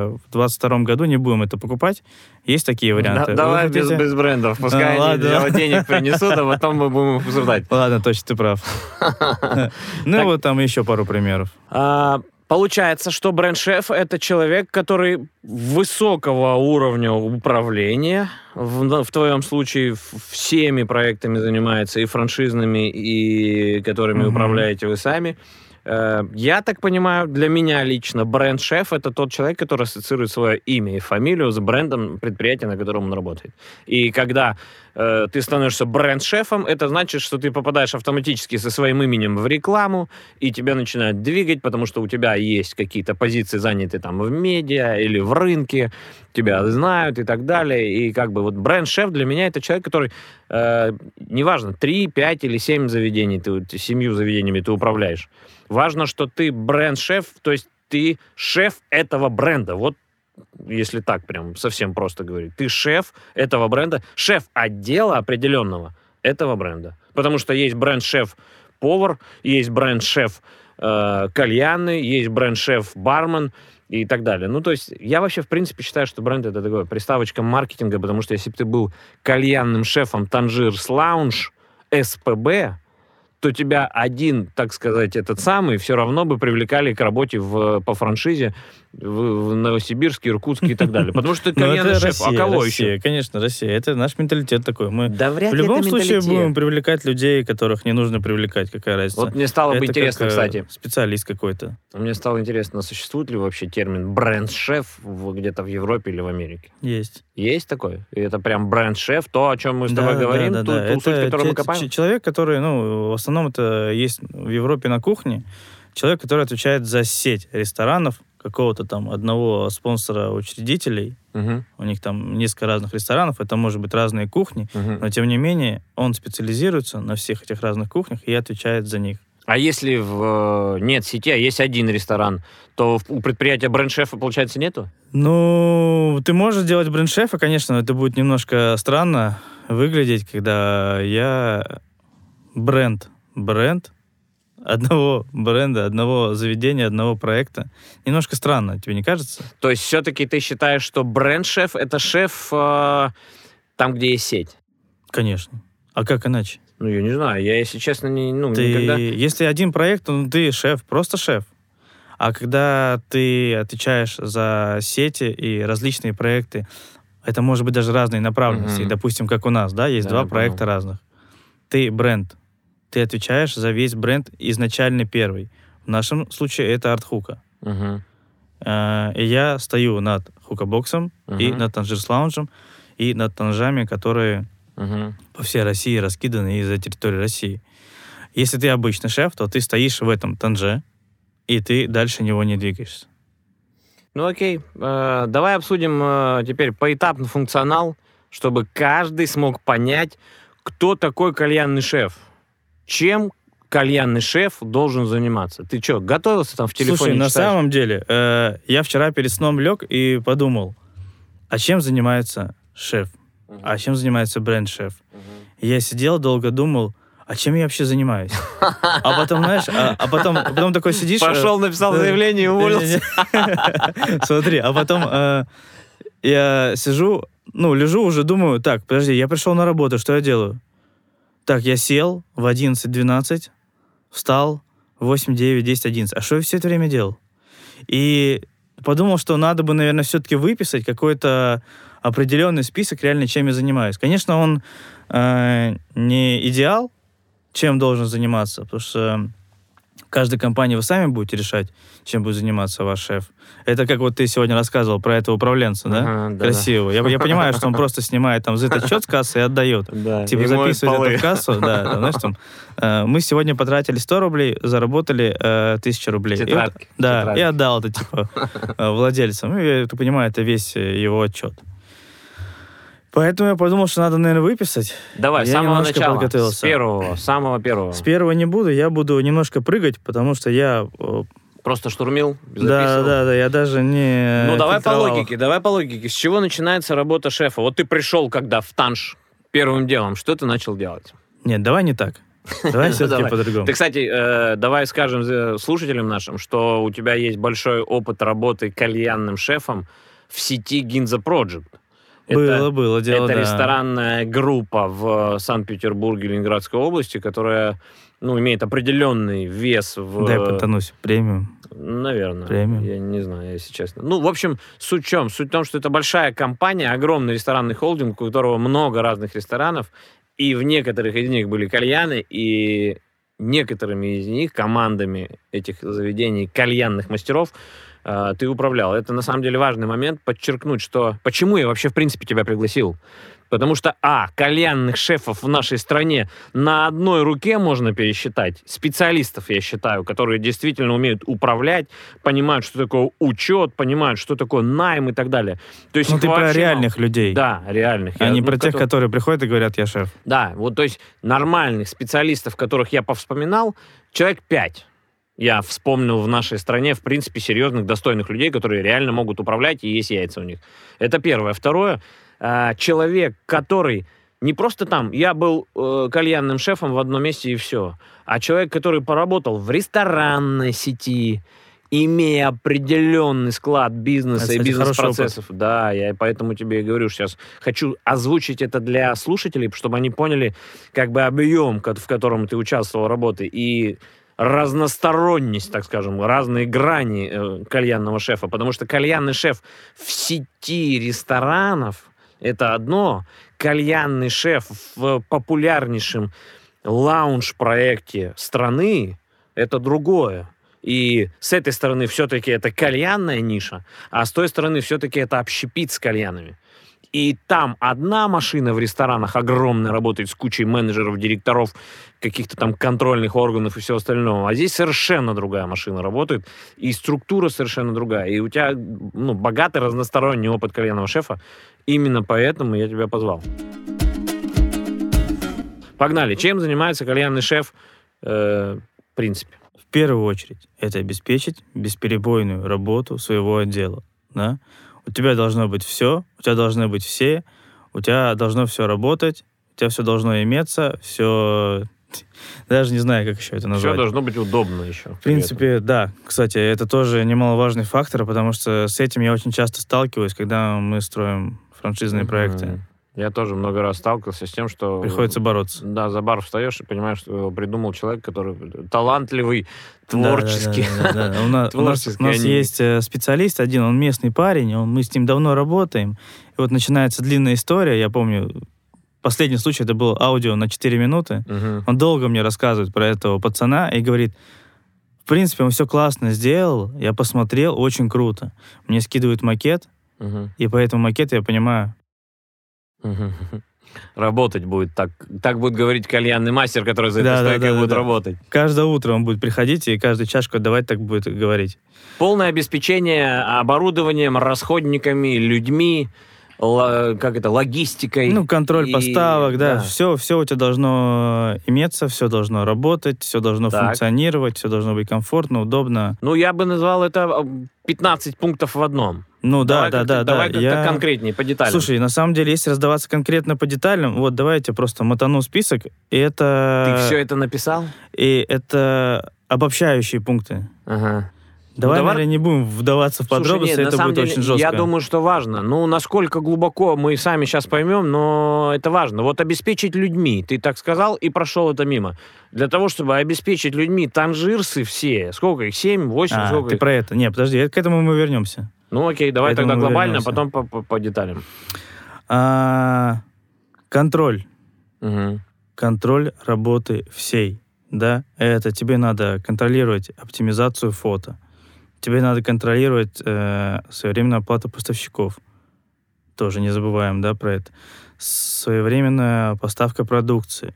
в 22 году не будем это покупать. Есть такие варианты. Да, давай без, без брендов. Пускай а, они ладно. денег принесут, а потом мы будем обсуждать. Ладно, точно, ты прав. Ну вот там еще пару примеров. А, получается, что бренд-шеф — это человек, который высокого уровня управления, в, в твоем случае всеми проектами занимается, и франшизными, и которыми управляете вы сами, я так понимаю, для меня лично бренд-шеф — это тот человек, который ассоциирует свое имя и фамилию с брендом предприятия, на котором он работает. И когда э, ты становишься бренд-шефом, это значит, что ты попадаешь автоматически со своим именем в рекламу, и тебя начинают двигать, потому что у тебя есть какие-то позиции, заняты там в медиа или в рынке, тебя знают и так далее. И как бы вот бренд-шеф для меня это человек, который, э, неважно, 3, 5 или 7 заведений, ты, семью заведениями ты управляешь. Важно, что ты бренд-шеф, то есть ты шеф этого бренда. Вот если так прям совсем просто говорить. Ты шеф этого бренда, шеф отдела определенного этого бренда. Потому что есть бренд-шеф повар, есть бренд-шеф э, кальяны, есть бренд-шеф бармен и так далее. Ну, то есть я вообще, в принципе, считаю, что бренд это такое приставочка маркетинга, потому что если бы ты был кальянным шефом Танжирс Лаунж, СПБ, то тебя один, так сказать, этот самый, все равно бы привлекали к работе в, по франшизе в, в Новосибирске, Иркутске и так далее. Потому что ты ну, кальянный шеф, а кого Россия, еще? Конечно, Россия. Это наш менталитет такой. Мы да вряд в любом случае менталитет. будем привлекать людей, которых не нужно привлекать. Какая разница? Вот мне стало бы интересно, как, кстати. Специалист какой-то. Мне стало интересно, существует ли вообще термин бренд-шеф где-то в Европе или в Америке? Есть. Есть такой? И это прям бренд-шеф, то, о чем мы с тобой да, говорим, да, да, ту, да. ту это суть, мы копаем? Человек, который, ну, в основном это есть в Европе на кухне, человек, который отвечает за сеть ресторанов, какого-то там одного спонсора учредителей. Угу. У них там несколько разных ресторанов, это может быть разные кухни, угу. но тем не менее он специализируется на всех этих разных кухнях и отвечает за них. А если в, э, нет сети, а есть один ресторан, то у предприятия бренд-шефа, получается, нету? Ну, ты можешь делать бренд-шефа, конечно, но это будет немножко странно выглядеть, когда я бренд, бренд, одного бренда, одного заведения, одного проекта. Немножко странно, тебе не кажется? То есть все-таки ты считаешь, что бренд-шеф — это шеф э, там, где есть сеть? Конечно. А как иначе? Ну, я не знаю. Я, если честно, не, ну, ты, никогда... Если один проект, ну, ты шеф, просто шеф. А когда ты отвечаешь за сети и различные проекты, это может быть даже разные направленности. Mm-hmm. Допустим, как у нас, да, есть да, два проекта разных. Ты бренд, ты отвечаешь за весь бренд изначально первый. В нашем случае это артхука. Uh-huh. И я стою над хукабоксом uh-huh. и над танжирс лаунжем и над танжами, которые uh-huh. по всей России раскиданы из-за территории России. Если ты обычный шеф, то ты стоишь в этом танже, и ты дальше него не двигаешься. Ну окей, э, давай обсудим э, теперь поэтапный функционал, чтобы каждый смог понять, кто такой кальянный шеф чем кальянный шеф должен заниматься? Ты что, готовился там в телефоне? Слушай, на самом деле, э, я вчера перед сном лег и подумал, а чем занимается шеф? Uh-huh. А чем занимается бренд-шеф? Uh-huh. Я сидел, долго думал, а чем я вообще занимаюсь? А потом, знаешь, а, а потом, а потом такой сидишь... Э, Пошел, написал заявление и уволился. Смотри, а потом э, я сижу, ну, лежу уже, думаю, так, подожди, я пришел на работу, что я делаю? Так, я сел в 11-12, встал в 8, 9, 10, 11. А что я все это время делал? И подумал, что надо бы, наверное, все-таки выписать какой-то определенный список, реально, чем я занимаюсь. Конечно, он э, не идеал, чем должен заниматься, потому что каждой компании вы сами будете решать, чем будет заниматься ваш шеф. Это как вот ты сегодня рассказывал про этого управленца, да? Ага, да Красиво. Я, я понимаю, что он просто снимает там этот счет с кассы и отдает. Да, типа записывает это в кассу. Да, да, знаешь, там, э, мы сегодня потратили 100 рублей, заработали э, 1000 рублей. Тетрадки, и вот, да, тетрадки. и отдал это типа э, владельцам. Ну, я так понимаю, это весь его отчет. Поэтому я подумал, что надо, наверное, выписать. Давай, с самого начала, с первого, самого первого. С первого не буду, я буду немножко прыгать, потому что я... Э, Просто штурмил, Да, да, да, я даже не... Ну, давай по логике, давай по логике. С чего начинается работа шефа? Вот ты пришел когда в Танш первым делом, что ты начал делать? Нет, давай не так. Давай все-таки по-другому. Ты, кстати, э, давай скажем э, слушателям нашим, что у тебя есть большой опыт работы кальянным шефом в сети Ginza Project. Было, было дело, это да. ресторанная группа в Санкт-Петербурге, Ленинградской области, которая ну, имеет определенный вес в... Дай потонусь. Премиум. Наверное. Премиум. Я не знаю, если честно. Ну, в общем, суть в чем? Суть в том, что это большая компания, огромный ресторанный холдинг, у которого много разных ресторанов, и в некоторых из них были кальяны, и некоторыми из них, командами этих заведений, кальянных мастеров, э, ты управлял. Это на самом деле важный момент подчеркнуть, что почему я вообще в принципе тебя пригласил. Потому что, а, кальянных шефов в нашей стране на одной руке можно пересчитать. Специалистов, я считаю, которые действительно умеют управлять, понимают, что такое учет, понимают, что такое найм и так далее. То есть Ну, ты про вообще мало. реальных людей. Да, реальных. А Я- не ну, про тех, которые- которые приходят и говорят, я шеф. Да, вот то есть нормальных специалистов, которых я повспоминал, человек пять. Я вспомнил в нашей стране, в принципе, серьезных, достойных людей, которые реально могут управлять, и есть яйца у них. Это первое. Второе, а, человек, который не просто там, я был э, кальянным шефом в одном месте и все, а человек, который поработал в ресторанной сети, имея определенный склад бизнеса Это, и бизнес-процессов. Да, я поэтому тебе и говорю, сейчас хочу озвучить это для слушателей, чтобы они поняли как бы объем, в котором ты участвовал работы, и разносторонность, так скажем, разные грани э, кальянного шефа. Потому что кальянный шеф в сети ресторанов – это одно, кальянный шеф в популярнейшем лаунж-проекте страны – это другое. И с этой стороны все-таки это кальянная ниша, а с той стороны все-таки это общепит с кальянами. И там одна машина в ресторанах огромная работает с кучей менеджеров, директоров, каких-то там контрольных органов и всего остального. А здесь совершенно другая машина работает, и структура совершенно другая. И у тебя ну, богатый разносторонний опыт кальянного шефа. Именно поэтому я тебя позвал. Погнали. Чем занимается кальянный шеф э, в принципе? В первую очередь, это обеспечить бесперебойную работу своего отдела. Да? У тебя должно быть все, у тебя должны быть все, у тебя должно все работать, у тебя все должно иметься, все... Даже не знаю, как еще это Все назвать. должно быть удобно еще. В принципе, да. Кстати, это тоже немаловажный фактор, потому что с этим я очень часто сталкиваюсь, когда мы строим франшизные проекты. Я тоже много раз сталкивался с тем, что... Приходится бороться. Да, за бар встаешь и понимаешь, что его придумал человек, который талантливый, творческий. да, да, да. У нас, у нас- Творческий, у нас они- есть э, специалист один, он местный парень, он, мы с ним давно работаем. И вот начинается длинная история, я помню, последний случай, это был аудио на 4 минуты. Он долго мне рассказывает про этого пацана и говорит, в принципе, он все классно сделал, я посмотрел, очень круто. Мне скидывают макет, и по этому макету я понимаю. Работать будет так. Так будет говорить кальянный мастер, который за Да, этой да, стойкой да, будет да. работать. каждое утро он будет приходить и каждую чашку отдавать, так будет говорить. Полное обеспечение оборудованием, расходниками, людьми, как это, логистикой. Ну, контроль И- поставок, да, да. Все, все у тебя должно иметься, все должно работать, все должно Так. функционировать, все должно быть комфортно, удобно. Ну, я бы назвал это а, 15 пунктов в одном. Ну да, Давай да, как-то- да, Давай да. как-то Я- конкретнее, по деталям. Слушай, на самом деле, если раздаваться конкретно по деталям, вот давайте просто мотану список, и это... Ты все это написал? И это обобщающие пункты. Ага. Давай, давай- наверное, не будем вдаваться в Слушай, подробности, нет, на это будет деле, очень жестко. Я думаю, что важно. Ну, насколько глубоко мы сами сейчас поймем, но это важно. Вот обеспечить людьми. Ты так сказал и прошел это мимо. Для того, чтобы обеспечить людьми танжирсы все, сколько их, 7, 8, А, сколько ты их? про это. Не, подожди, к этому мы вернемся. Ну, окей, давай тогда глобально, а вернемся. потом по, по- по деталям. А, контроль. Мгм. контроль работы всей, да, это тебе надо контролировать оптимизацию фото, тебе надо контролировать э, своевременную оплату поставщиков, тоже не забываем, да, про это, своевременная поставка продукции,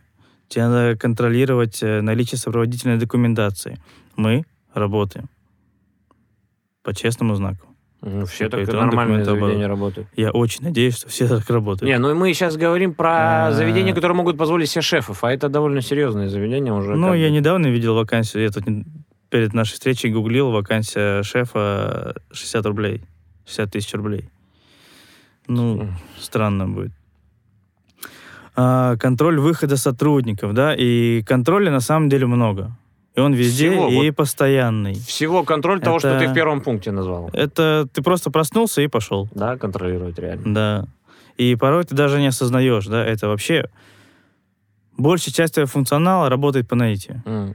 тебе надо контролировать э, наличие сопроводительной документации. Мы работаем по честному знаку. Ну, все По так нормальные заведения работают. Я очень надеюсь, что все так работают. Не, ну мы сейчас говорим про А. заведения, которые могут позволить себе шефов, а это довольно серьезные заведения уже. Ну, я бы. недавно видел вакансию, я тут перед нашей встречей гуглил вакансия шефа 60 рублей, 60 тысяч рублей. Ну, странно будет. а, контроль выхода сотрудников, да, и контроля на самом деле много. И он везде Всего, и вот. постоянный. Всего контроль того, что Это- ты в первом пункте назвал. Это ты просто проснулся и пошел. Да, контролировать реально. Да. И порой ты даже не осознаешь, да, это вообще... Большая часть твоего функционала работает по наитию. М.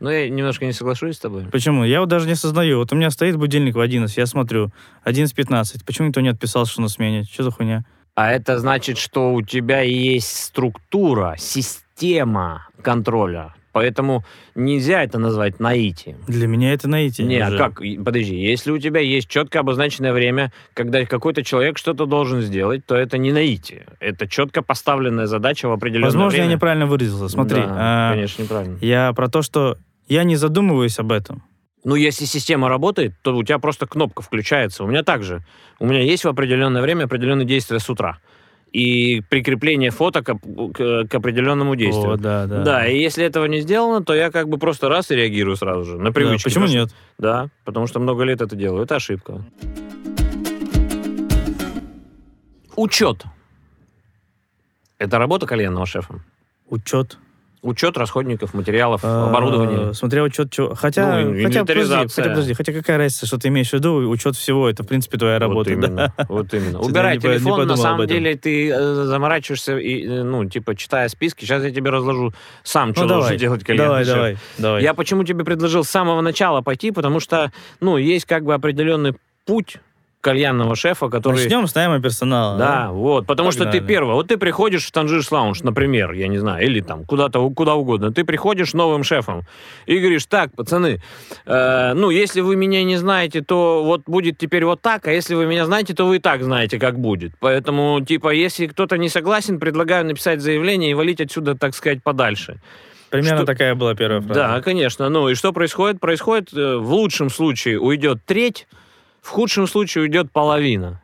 Ну, я немножко не соглашусь с тобой. Почему? Я вот даже не осознаю. Вот у меня стоит будильник в 11, я смотрю, 11.15. Почему никто не отписал, что на смене? Что за хуйня? А это значит, что у тебя есть структура, система контроля. Поэтому нельзя это назвать наитием. Для меня это наитие. Не, а уже. как? Подожди, если у тебя есть четко обозначенное время, когда какой-то человек что-то должен сделать, то это не наитие. Это четко поставленная задача в определенное Возможно, время. я неправильно выразился. Смотри, Да, а, конечно, неправильно. я про то, что я не задумываюсь об этом. Ну, если система работает, то у тебя просто кнопка включается. У меня также. У меня есть в определенное время определенные действия с утра. И прикрепление фото к, к- к определенному действию. О, да, да. Да, и если этого не сделано, то я как бы просто раз и реагирую сразу же. На Да, привычке. Почему просто. нет? Да, потому что много лет это делаю. Это ошибка. Учет. Это работа кальянного шефа. Учет. Учет расходников, материалов, А, оборудования. Смотря учет чего. Хотя, Ну, хотя, подожди, хотя, подожди, хотя какая разница, что ты имеешь в виду, учет всего, это, в принципе, твоя работа. Вот да. именно. Вот именно. Убирай не телефон, на самом деле ты э, заморачиваешься, и, э, ну, типа, читая списки. Сейчас я тебе разложу сам, что Ну, должен давай, делать кальянный давай, давай, давай. Я почему тебе предложил с самого начала пойти, потому что, ну, есть как бы определенный путь кальянного шефа, который... Начнем с найма персонала. Да, вот, потому что ты Погнали. первый. Вот ты приходишь в Танжиш Лаунж, например, я не знаю, или там куда-то, куда угодно. Ты приходишь новым шефом и говоришь, так, пацаны, э, ну, если вы меня не знаете, то вот будет теперь вот так, а если вы меня знаете, то вы и так знаете, как будет. Поэтому, типа, если кто-то не согласен, предлагаю написать заявление и валить отсюда, так сказать, подальше. Примерно Что- такая была первая фраза. Да, конечно. Ну и что происходит? Происходит, э, в лучшем случае уйдет треть, в худшем случае уйдет половина.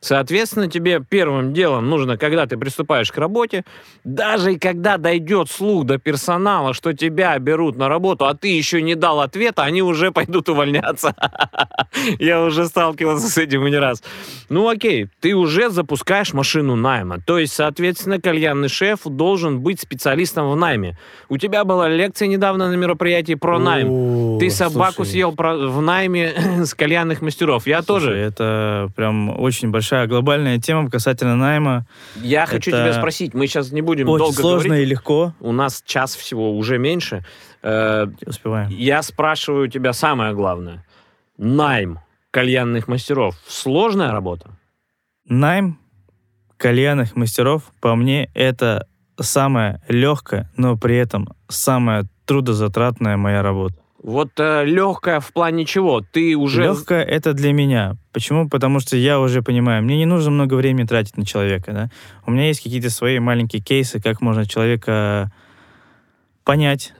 Соответственно, тебе первым делом нужно, когда ты приступаешь к работе, даже и когда дойдет слух до персонала, что тебя берут на работу, а ты еще не дал ответа, они уже пойдут увольняться. Я уже сталкивался с этим не раз. Ну окей, ты уже запускаешь машину найма. То есть, соответственно, кальянный шеф должен быть специалистом в найме. У тебя была лекция недавно на мероприятии про найм. Ты собаку съел в найме с кальянных мастеров. Я тоже. Это прям очень большая глобальная тема касательно найма. Я хочу это тебя спросить. Мы сейчас не будем долго сложно говорить. и легко. У нас час всего, уже меньше. Э, Успеваем. Я спрашиваю тебя самое главное. Найм кальянных мастеров. Сложная работа? Найм кальянных мастеров, по мне, это самая легкая, но при этом самая трудозатратная моя работа. Вот э, легкая в плане чего? Ты уже... Легкая это для меня. Почему? Потому что я уже понимаю, мне не нужно много времени тратить на человека. Да? У меня есть какие-то свои маленькие кейсы, как можно человека понять,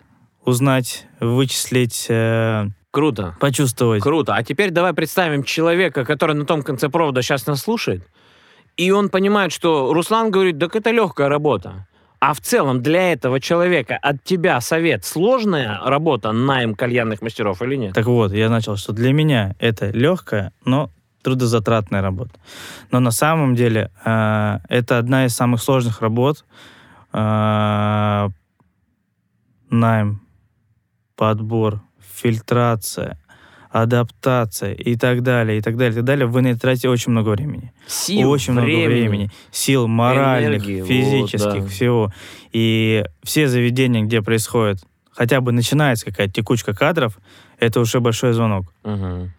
узнать, вычислить, э, Круто. почувствовать. Круто. А теперь давай представим человека, который на том конце провода сейчас нас слушает, и он понимает, что Руслан говорит, так это легкая работа. А в целом для этого человека от тебя совет сложная работа найм кальянных мастеров или нет? Так вот, я начал, что для меня это легкая, но трудозатратная работа. Но на самом деле э, это одна из самых сложных работ. Э, найм, подбор, фильтрация, адаптация и так далее, и так далее, и так далее. Вы на это тратите очень много времени. Сил, очень много времени, сил моральных, энергии, вот, физических, да. всего. И все заведения, где происходит, хотя бы начинается какая-то текучка кадров, это уже большой звонок. Мгм.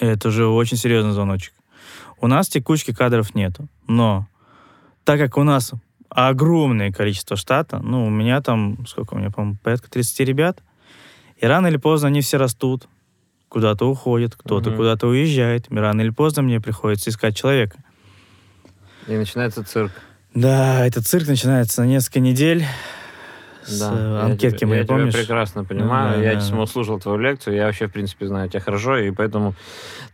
Это уже очень серьезный звоночек. У нас текучки кадров нету, но так как у нас огромное количество штата, ну, у меня там, сколько у меня, по-моему, порядка 30 ребят, и рано или поздно они все растут, куда-то уходят, кто-то Мгм. куда-то уезжает, рано или поздно мне приходится искать человека. И начинается цирк. Да, этот цирк начинается на несколько недель. С Да, э, я анкетки тебя- мои, я помнишь? прекрасно понимаю. да, я да. самого слушал твою лекцию, я вообще, в принципе, знаю тебя хорошо, и поэтому...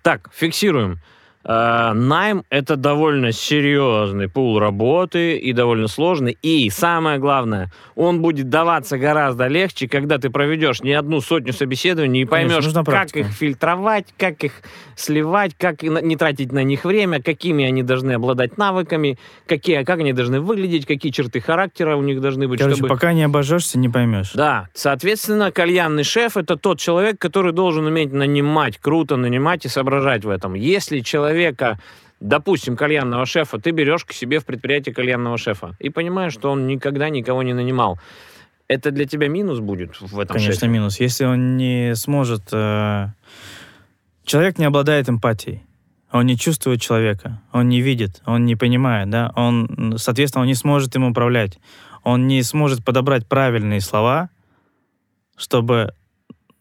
Так, фиксируем. Э, найм — это довольно серьезный пул работы и довольно сложный. И самое главное, он будет даваться гораздо легче, когда ты проведешь не одну сотню собеседований и поймешь, нужна как их фильтровать, как их сливать, как не тратить на них время, какими они должны обладать навыками, какие, как они должны выглядеть, какие черты характера у них должны быть, Короче, чтобы... пока не обожжешься, не поймешь. Да, соответственно, кальянный шеф это тот человек, который должен уметь нанимать, круто нанимать и соображать в этом. Если человека, допустим, кальянного шефа, ты берешь к себе в предприятие кальянного шефа и понимаешь, что он никогда никого не нанимал, это для тебя минус будет в этом Конечно, шефе? минус. Если он не сможет... э, Человек не обладает эмпатией. Он не чувствует человека, он не видит, он не понимает, да, он, соответственно, он не сможет им управлять. Он не сможет подобрать правильные слова, чтобы,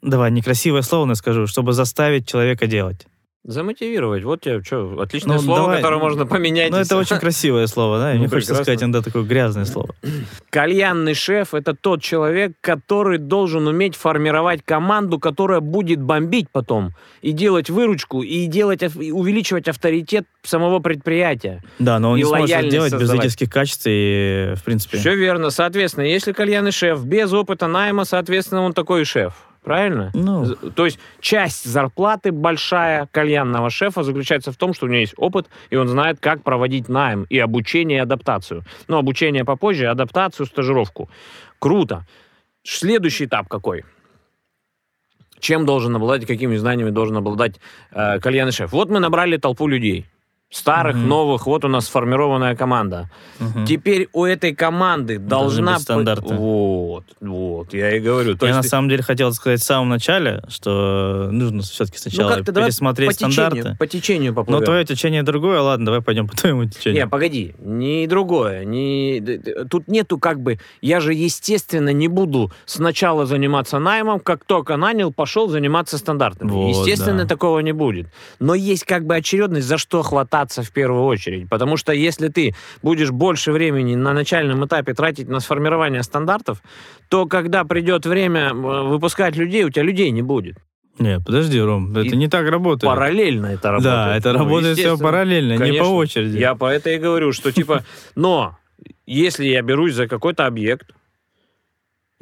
давай, некрасивое слово скажу, чтобы заставить человека делать. Замотивировать. Вот тебе что, отличное Ну, слово, давай. которое можно поменять. Ну, это очень красивое слово, да, и Ну, мне хочется прекрасно. сказать иногда такое грязное слово. Кальянный шеф это тот человек, который должен уметь формировать команду, которая будет бомбить потом и делать выручку и делать и увеличивать авторитет самого предприятия. Да, но он И не сможет делать без создавать. лидерских качеств и, в принципе... Все верно. Соответственно, если кальянный шеф без опыта найма, соответственно, он такой и шеф. Правильно? Ну, То есть часть зарплаты большая кальянного шефа заключается в том, что у него есть опыт, и он знает, как проводить найм и обучение, и адаптацию. Ну, обучение попозже, адаптацию, стажировку. Круто. Следующий этап какой? Чем должен обладать, какими знаниями должен обладать э, кальянный шеф? Вот мы набрали толпу людей. Старых, Мгм. новых, вот у нас сформированная команда. мгм. Теперь у этой команды должна... быть стандарты. Вот, вот, я и говорю. То Я на ты- самом деле хотел сказать в самом начале, что нужно все-таки сначала ну, как-то давай пересмотреть по течению, стандарты. по течению Но поплывем. твое течение другое, ладно, давай пойдем по твоему течению. Не, погоди, не другое. Не... Тут нету как бы... Я же, естественно, не буду сначала заниматься наймом, как только нанял, пошел заниматься стандартами. Вот, естественно, да. такого не будет. Но есть как бы очередность, за что хвататься в первую очередь. Потому что если ты будешь больше времени на начальном этапе тратить на сформирование стандартов, то когда придет время э, выпускать людей, у тебя людей не будет. Не, подожди, Ром, И это не так работает. Параллельно это работает. Да, это Ну, работает все параллельно, не по Конечно. очереди. Я по это и говорю, что типа, но если я берусь за какой-то объект,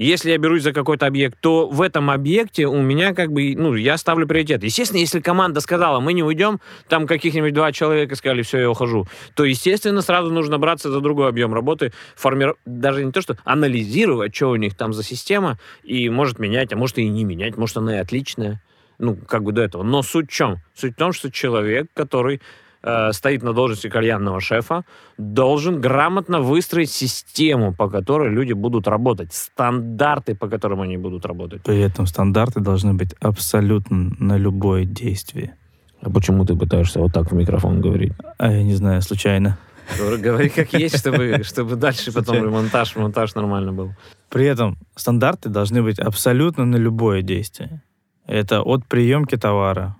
если я берусь за какой-то объект, то в этом объекте у меня как бы, ну, я ставлю приоритет. Естественно, если команда сказала, мы не уйдем, там каких-нибудь два человека сказали, все, я ухожу, то, естественно, сразу нужно браться за другой объем работы, формировать, даже не то, что анализировать, что у них там за система, и может менять, а может и не менять, может она и отличная, ну, как бы до этого. Но суть в чем? Суть в том, что человек, который э, стоит на должности кальянного шефа, должен грамотно выстроить систему, по которой люди будут работать, стандарты, по которым они будут работать. При этом стандарты должны быть абсолютно на любое действие. А почему ты пытаешься вот так в микрофон говорить? А я не знаю, случайно. Говори как есть, чтобы, чтобы дальше потом Случайно. монтаж, монтаж нормально был. При этом стандарты должны быть абсолютно на любое действие. Это от приемки товара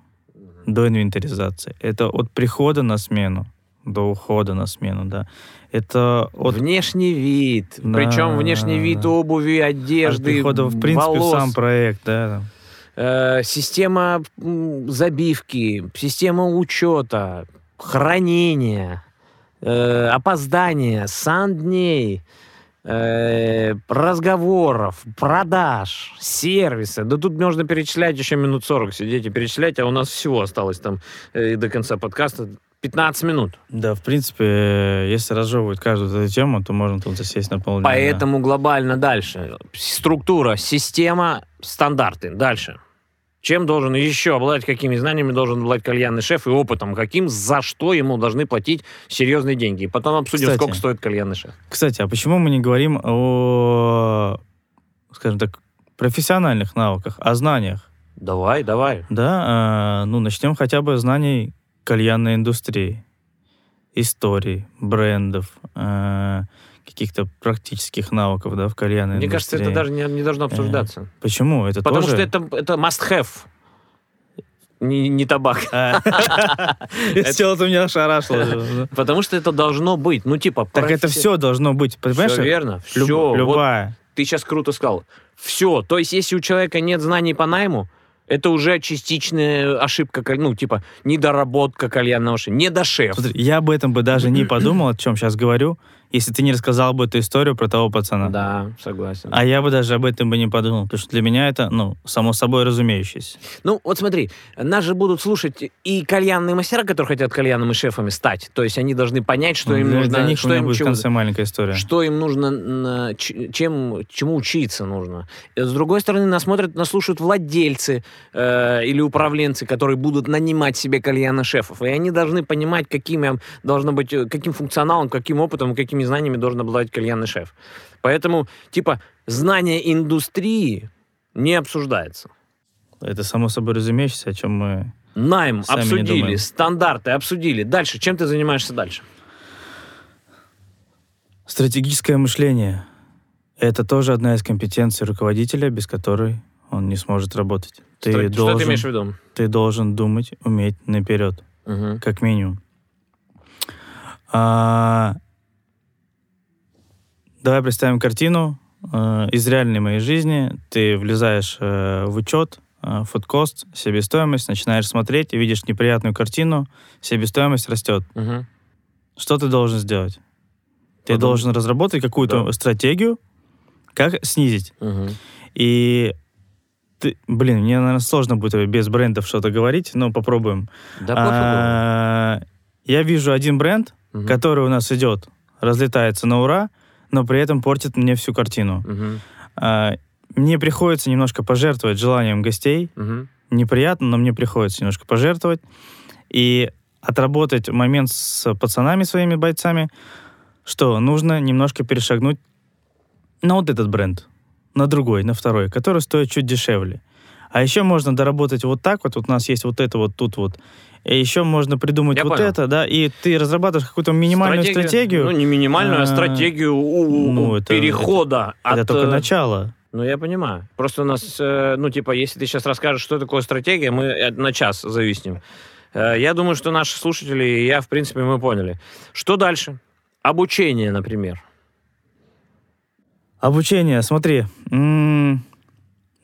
до инвентаризации. Это от прихода на смену до ухода на смену, да. Это от, Внешний вид, Да, причем внешний да, вид да. обуви, от одежды, прихода, в принципе, в волос. сам проект, да. Э, система забивки, система учета, хранения, э, опоздания, сан-дней, э, разговоров, продаж, сервиса. Да тут можно перечислять еще минут 40 сидеть и перечислять, а у нас всего осталось там э, до конца подкаста 15 минут. Да, в принципе, э, если разжевывать каждую эту тему, то можно тут засесть на полдня. Поэтому глобально дальше. Структура, система, стандарты. Дальше. Чем должен еще обладать, какими знаниями должен обладать кальянный шеф и опытом каким, за что ему должны платить серьезные деньги. И потом обсудим, Кстати. сколько стоит кальянный шеф. Кстати, а почему мы не говорим о, скажем так, профессиональных навыках, о знаниях? Давай, давай. Да, э, ну, начнем хотя бы знаний кальянной индустрии, истории, брендов, э, каких-то практических навыков, да, в кальянной Мне кажется, это даже не, не должно обсуждаться. Почему? Это Потому тоже... что это, это must-have. Не, не табак. Сделал, ты меня ошарашил. Потому что это должно быть. Ну, типа, Так это все должно быть, понимаешь? Все верно. Все. Любая. ты сейчас круто сказал. Все. То есть, если у человека нет знаний по найму, Это уже частичная ошибка, ну, типа, недоработка кальянного шефа. Недошеф. Смотри, я об этом бы даже не подумал, о чем сейчас говорю, если ты не рассказал бы эту историю про того пацана. Да, согласен. А я бы даже об этом бы не подумал, потому что для меня это, ну, само собой разумеющееся. Ну, вот смотри, нас же будут слушать и кальянные мастера, которые хотят кальянными шефами стать. То есть они должны понять, что им для, нужно... для них что им будет в чего- конце маленькая история. что им нужно, чем, чему учиться нужно. Э, С другой стороны, нас смотрят, нас слушают владельцы э, или управленцы, которые будут нанимать себе кальяна-шефов. И они должны понимать, каким, им должно быть, э, каким функционалом, каким опытом, какими знаниями должен обладать кальянный шеф. Поэтому, типа, знание индустрии не обсуждается. Это само собой разумеющееся, о чем мы... Найм Сами обсудили, стандарты обсудили. Дальше, чем ты занимаешься дальше? Стратегическое мышление — это тоже одна из компетенций руководителя, без которой он не сможет работать. Ты, Стра- Что должен, ты имеешь в виду? ты должен думать, уметь наперед, Мгм. как минимум. А, Давай представим картину э, из реальной моей жизни. Ты влезаешь э, в учет, э, фудкост, себестоимость, начинаешь смотреть и видишь неприятную картину, себестоимость растет. Мгм. Что ты должен сделать? Ты Подумать. должен разработать какую-то Да. стратегию, как снизить. Мгм. И ты, блин, мне, наверное, сложно будет без брендов что-то говорить, но попробуем. Да. А, Я вижу один бренд, Мгм. который у нас идет, разлетается на ура, но при этом портит мне всю картину. А, Мне приходится немножко пожертвовать желанием гостей. Мгм. Неприятно, но мне приходится немножко пожертвовать. И отработать момент с пацанами, своими бойцами, что нужно немножко перешагнуть на вот этот бренд, на другой, на второй, который стоит чуть дешевле. А еще можно доработать вот так вот, вот у нас есть вот это вот тут вот, еще можно придумать Я вот понял. это, да, и ты разрабатываешь какую-то минимальную стратегию. Ну, не минимальную, а А, стратегию у- ну, это- перехода это от... только э, начало. Ну, я понимаю. Просто у нас, э, ну, типа, если ты сейчас расскажешь, что такое стратегия, мы э, на час зависнем. Э, Я думаю, что наши слушатели и я, в принципе, мы поняли. Что дальше? Обучение, например. Обучение, смотри, м,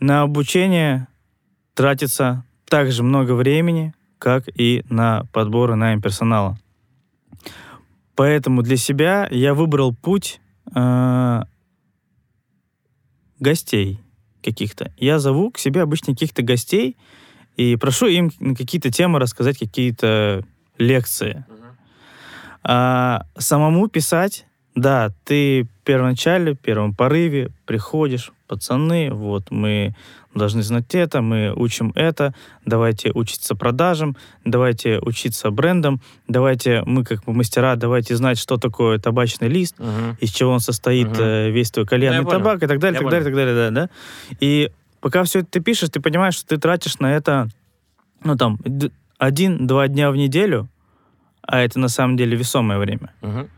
на обучение тратится так же много времени, как и на подбор и найм персонала. Поэтому для себя я выбрал путь э, гостей каких-то. Я зову к себе обычно каких-то гостей и прошу им на какие-то темы рассказать какие-то лекции. А самому писать, да, ты в первоначале, в первом порыве приходишь, пацаны, вот мы должны знать это, мы учим это, давайте учиться продажам, давайте учиться брендам, давайте мы как мастера, давайте знать, что такое табачный лист, Мгм. из чего он состоит э, весь твой кальянный понял. табак и так далее, Я так далее, так далее, да, да. И пока все это ты пишешь, ты понимаешь, что ты тратишь на это, ну там, один-два дня в неделю, а это на самом деле весомое время. Мгм.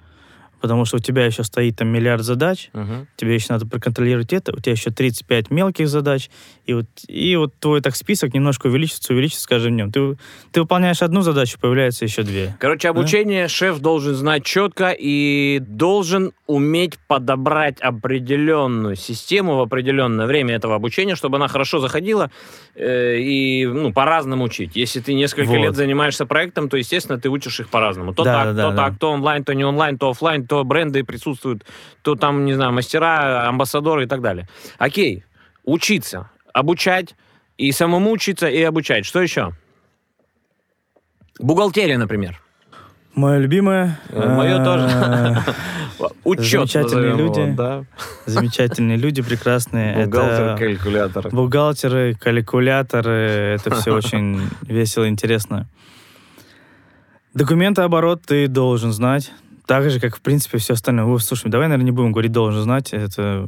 Потому что у тебя еще стоит там миллиард задач, Мгм. тебе еще надо проконтролировать это, у тебя еще 35 мелких задач, и вот, и вот твой так список немножко увеличится, увеличится с каждым днем. Ты, ты выполняешь одну задачу, появляется еще две. Короче, обучение шеф должен знать четко и должен уметь подобрать определенную систему в определенное время этого обучения, чтобы она хорошо заходила э, и ну, по-разному учить. Если ты несколько Вот. лет занимаешься проектом, то, естественно, ты учишь их по-разному. То Да, так, да, то да, так, да. то онлайн, то не онлайн, то офлайн, то бренды присутствуют, то там, не знаю, мастера, амбассадоры и так далее. Окей, учиться, обучать, и самому учиться, и обучать. Что еще? Бухгалтерия, например. Мое любимое. Э, моё э, тоже. Учет Замечательные его, люди. да. Замечательные люди, прекрасные. Бухгалтер, Это калькулятор. бухгалтеры, калькуляторы. Это все очень весело, интересно. Документооборот ты должен знать. Так же, как, в принципе, все остальное. Ой, слушай, давай, наверное, не будем говорить «должен знать». Это...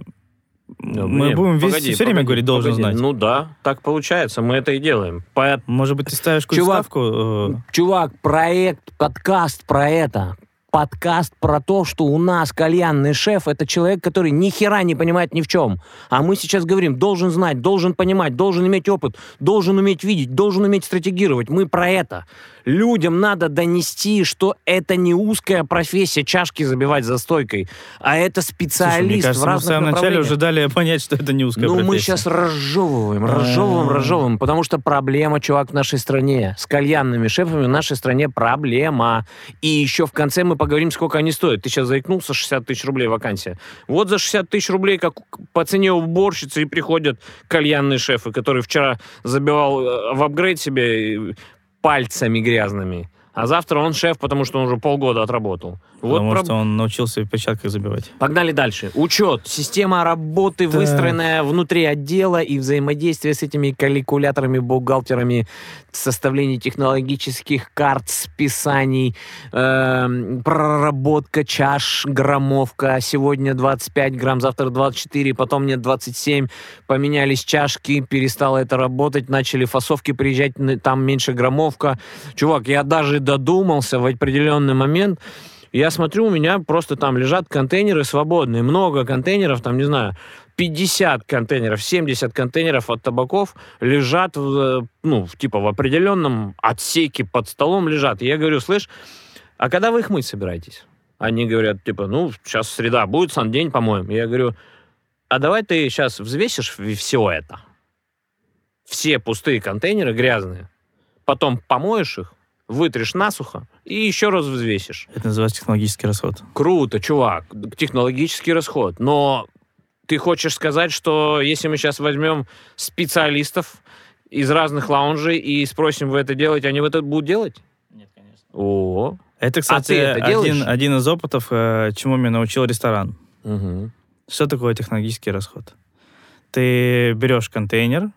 Ну, Мы не, будем весь- погоди, все время погоди, говорить «должен погоди. знать». Ну да, так получается, мы это и делаем. По- Может быть, ты ставишь какую-то Чувак, ставку? э, Чувак, проект, подкаст про это. Подкаст про то, что у нас кальянный шеф — это человек, который ни хера не понимает ни в чем. А мы сейчас говорим, должен знать, должен понимать, должен иметь опыт, должен уметь видеть, должен уметь стратегировать. Мы про это. Людям надо донести, что это не узкая профессия чашки забивать за стойкой, а это специалист Слушай, мне кажется, в мы в разных самом начале уже дали понять, что это не узкая Ну, мы профессия. сейчас разжевываем, разжевываем, разжевываем, потому что проблема, чувак, в нашей стране. С кальянными шефами в нашей стране проблема. И еще в конце мы поговорим, сколько они стоят. Ты сейчас заикнулся, 60 тысяч рублей вакансия. Вот за 60 тысяч рублей, как по цене уборщицы, и приходят кальянные шефы, который вчера забивал э, в апгрейд себе э, пальцами грязными. А завтра он шеф, потому что он уже полгода отработал. Вот Потому проб- что он научился в перчатках забивать. Погнали дальше. Учет. Система работы, Так. выстроенная внутри отдела и взаимодействие с этими калькуляторами, бухгалтерами, составление технологических карт, списаний, эм, проработка чаш, граммовка. Сегодня 25 грамм, завтра 24, потом нет 27. Поменялись чашки, перестало это работать, начали фасовки приезжать, там меньше граммовка. Чувак, я даже додумался в определенный момент, я смотрю, у меня просто там лежат контейнеры свободные, много контейнеров, там, не знаю, 50 контейнеров, 70 контейнеров от табаков лежат, в, э, ну, типа в определенном отсеке под столом лежат. И я говорю, слышь, а когда вы их мыть собираетесь? Они говорят, типа, ну, сейчас среда будет, сан день, по-моему. Я говорю, а давай ты сейчас взвесишь все это. Все пустые контейнеры грязные. Потом помоешь их, вытрешь насухо и еще раз взвесишь. Это называется технологический расход. Круто, чувак, технологический расход. Но ты хочешь сказать, что если мы сейчас возьмем специалистов из разных лаунжей и спросим, вы это делаете, они это будут делать? Нет, конечно. О, Это, кстати, А это делаешь? один, один из опытов, э, чему меня научил ресторан. Мгм. Что такое технологический расход? Ты берешь контейнер,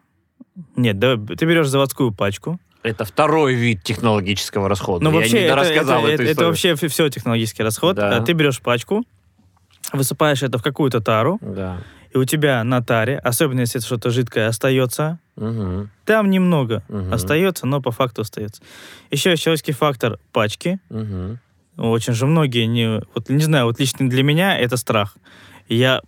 нет, да, ты берешь заводскую пачку. Это второй вид технологического расхода. Ну, Я вообще, не это, дорассказал это- эту это историю. вообще все технологический расход. Да. А Ты берешь пачку, высыпаешь это в какую-то тару, Да. и у тебя на таре, особенно если это что-то жидкое остается, Мгм. там немного Мгм. остается, но по факту остается. Еще человеческий фактор пачки. Мгм. Очень же многие, не, вот не знаю, вот лично для меня это страх. Я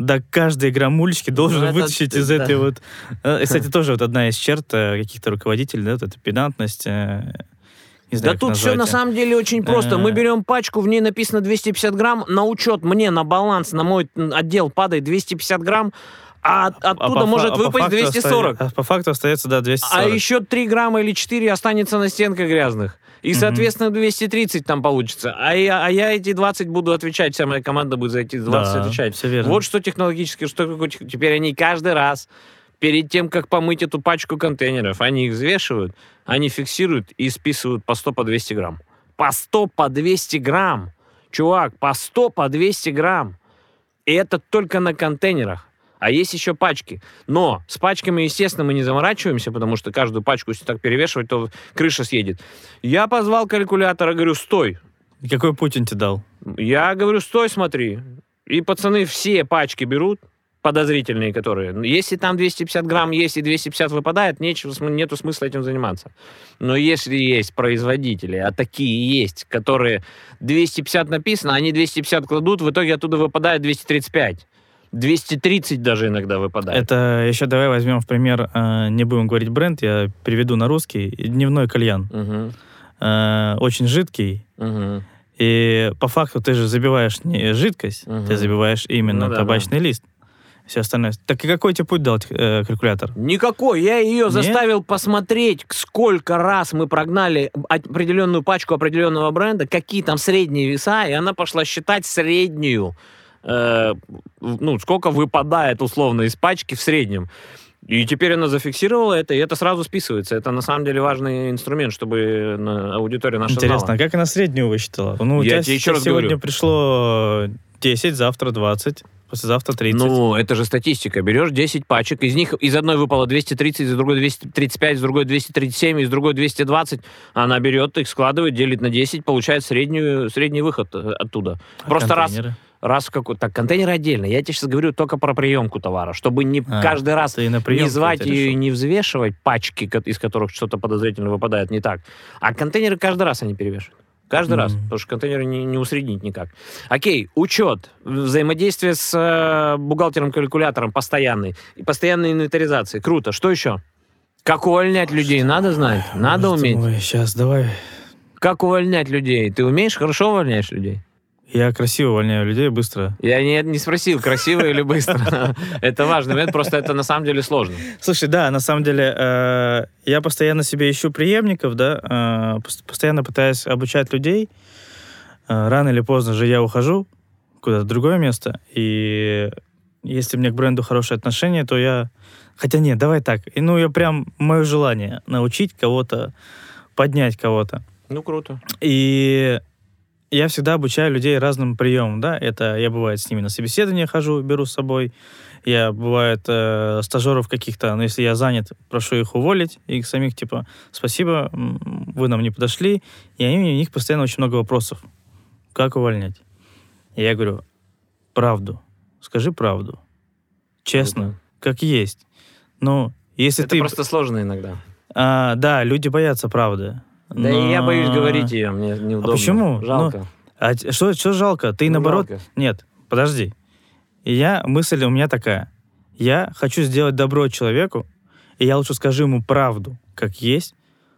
до каждой граммулечки должен Ну, это- вытащить из да. этой вот... Э, Кстати, тоже вот одна из черт э, каких-то руководителей, да, вот эта педантность. э, Не знаю, Да тут все на назвать. самом деле очень просто. Мы берем пачку, в ней написано 250 грамм, на учет мне, на баланс, на мой отдел падает 250 грамм, а А оттуда по может а по выпасть факту 240. оста- а по факту остается, да, 240. А еще 3 грамма или 4 останется на стенках грязных. И, соответственно, 230 там получится. А я, а я эти 20 буду отвечать, вся моя команда будет за эти 20 Да, отвечать. всё верно. Вот что технологически, что Теперь они каждый раз, перед тем, как помыть эту пачку контейнеров, они их взвешивают, они фиксируют и списывают по 100, по 200 грамм. По 100, по 200 грамм. Чувак, по 100, по 200 грамм. И это только на контейнерах. А есть еще пачки. Но с пачками, естественно, мы не заморачиваемся, потому что каждую пачку, если так перевешивать, то крыша съедет. Я позвал калькулятора, говорю, стой. Какой Путин тебе дал? Я говорю, стой, смотри. И пацаны все пачки берут, подозрительные которые. Если там 250 грамм есть и 250 выпадает, нечего, нету смысла этим заниматься. Но если есть производители, а такие есть, которые 250 написано, они 250 кладут, в итоге оттуда выпадает 235. 230 даже иногда выпадает. Это еще давай возьмем в пример, э, не будем говорить бренд, я переведу на русский, дневной кальян. Э, Очень жидкий, Мгм. И по факту ты же забиваешь не жидкость, Мгм. ты забиваешь именно Ну да, табачный лист. Все остальное. Так и какой тебе путь дал э, калькулятор? Никакой. Я ее Нет? заставил посмотреть, сколько раз мы прогнали определенную пачку определенного бренда, какие там средние веса, и она пошла считать среднюю. Э, ну, сколько выпадает условно из пачки в среднем. И теперь она зафиксировала это, и это сразу списывается. Это на самом деле важный инструмент, чтобы на- аудитория наша Интересно, знала. а как она среднюю высчитала? Ну, у Я тебя тебе еще раз сегодня говорю. пришло 10, завтра 20, послезавтра 30. Ну, это же статистика. Берешь 10 пачек, из них из одной выпало 230, из другой 235, из другой 237, из другой 220. Она берет их, складывает, делит на 10, получает среднюю, средний выход э, оттуда. А Просто контейнеры? раз в какой-то... Так, контейнеры отдельно. Я тебе сейчас говорю только про приемку товара, чтобы не А, каждый раз не звать ее и не взвешивать пачки, из которых что-то подозрительно выпадает, не так. А контейнеры каждый раз они перевешивают. Каждый раз, Мгм. потому что контейнеры не, не усреднить никак. Окей, учет, взаимодействие с э, бухгалтером-калькулятором постоянный, и постоянная инвентаризация. Круто. Что еще? Как увольнять людей, надо знать, надо уметь. сейчас давай. Как увольнять людей? Ты умеешь хорошо увольняешь людей? Я красиво увольняю людей быстро. Я не, не спросил, красиво или быстро. Это важный момент, просто это на самом деле сложно. Слушай, да, на самом деле, э, я постоянно себе ищу преемников, да, э, пос- постоянно пытаюсь обучать людей. Э, рано или поздно же я ухожу куда-то в другое место, и если у меня к бренду хорошее отношение, то я... Хотя нет, давай так. И, ну, я прям... Мое желание научить кого-то, поднять кого-то. Ну, круто. И я всегда обучаю людей разным приемам, да, это я, бывает, с ними на собеседование хожу, беру с собой, я, бывает, э, стажеров каких-то, но если я занят, прошу их уволить, и их самих, типа, спасибо, вы нам не подошли, и они, у них постоянно очень много вопросов, как увольнять. И я говорю, правду, скажи правду, честно, Круто. как есть. Ну, если Это ты... просто сложно иногда. А, да, люди боятся правды. Да и я боюсь говорить ее, мне неудобно. почему? Жалко. А т- что, что жалко? Ты Ну, наоборот... жалко. Нет, подожди. Я, мысль у меня такая. Я хочу сделать добро человеку, и я лучше скажу ему правду, как есть,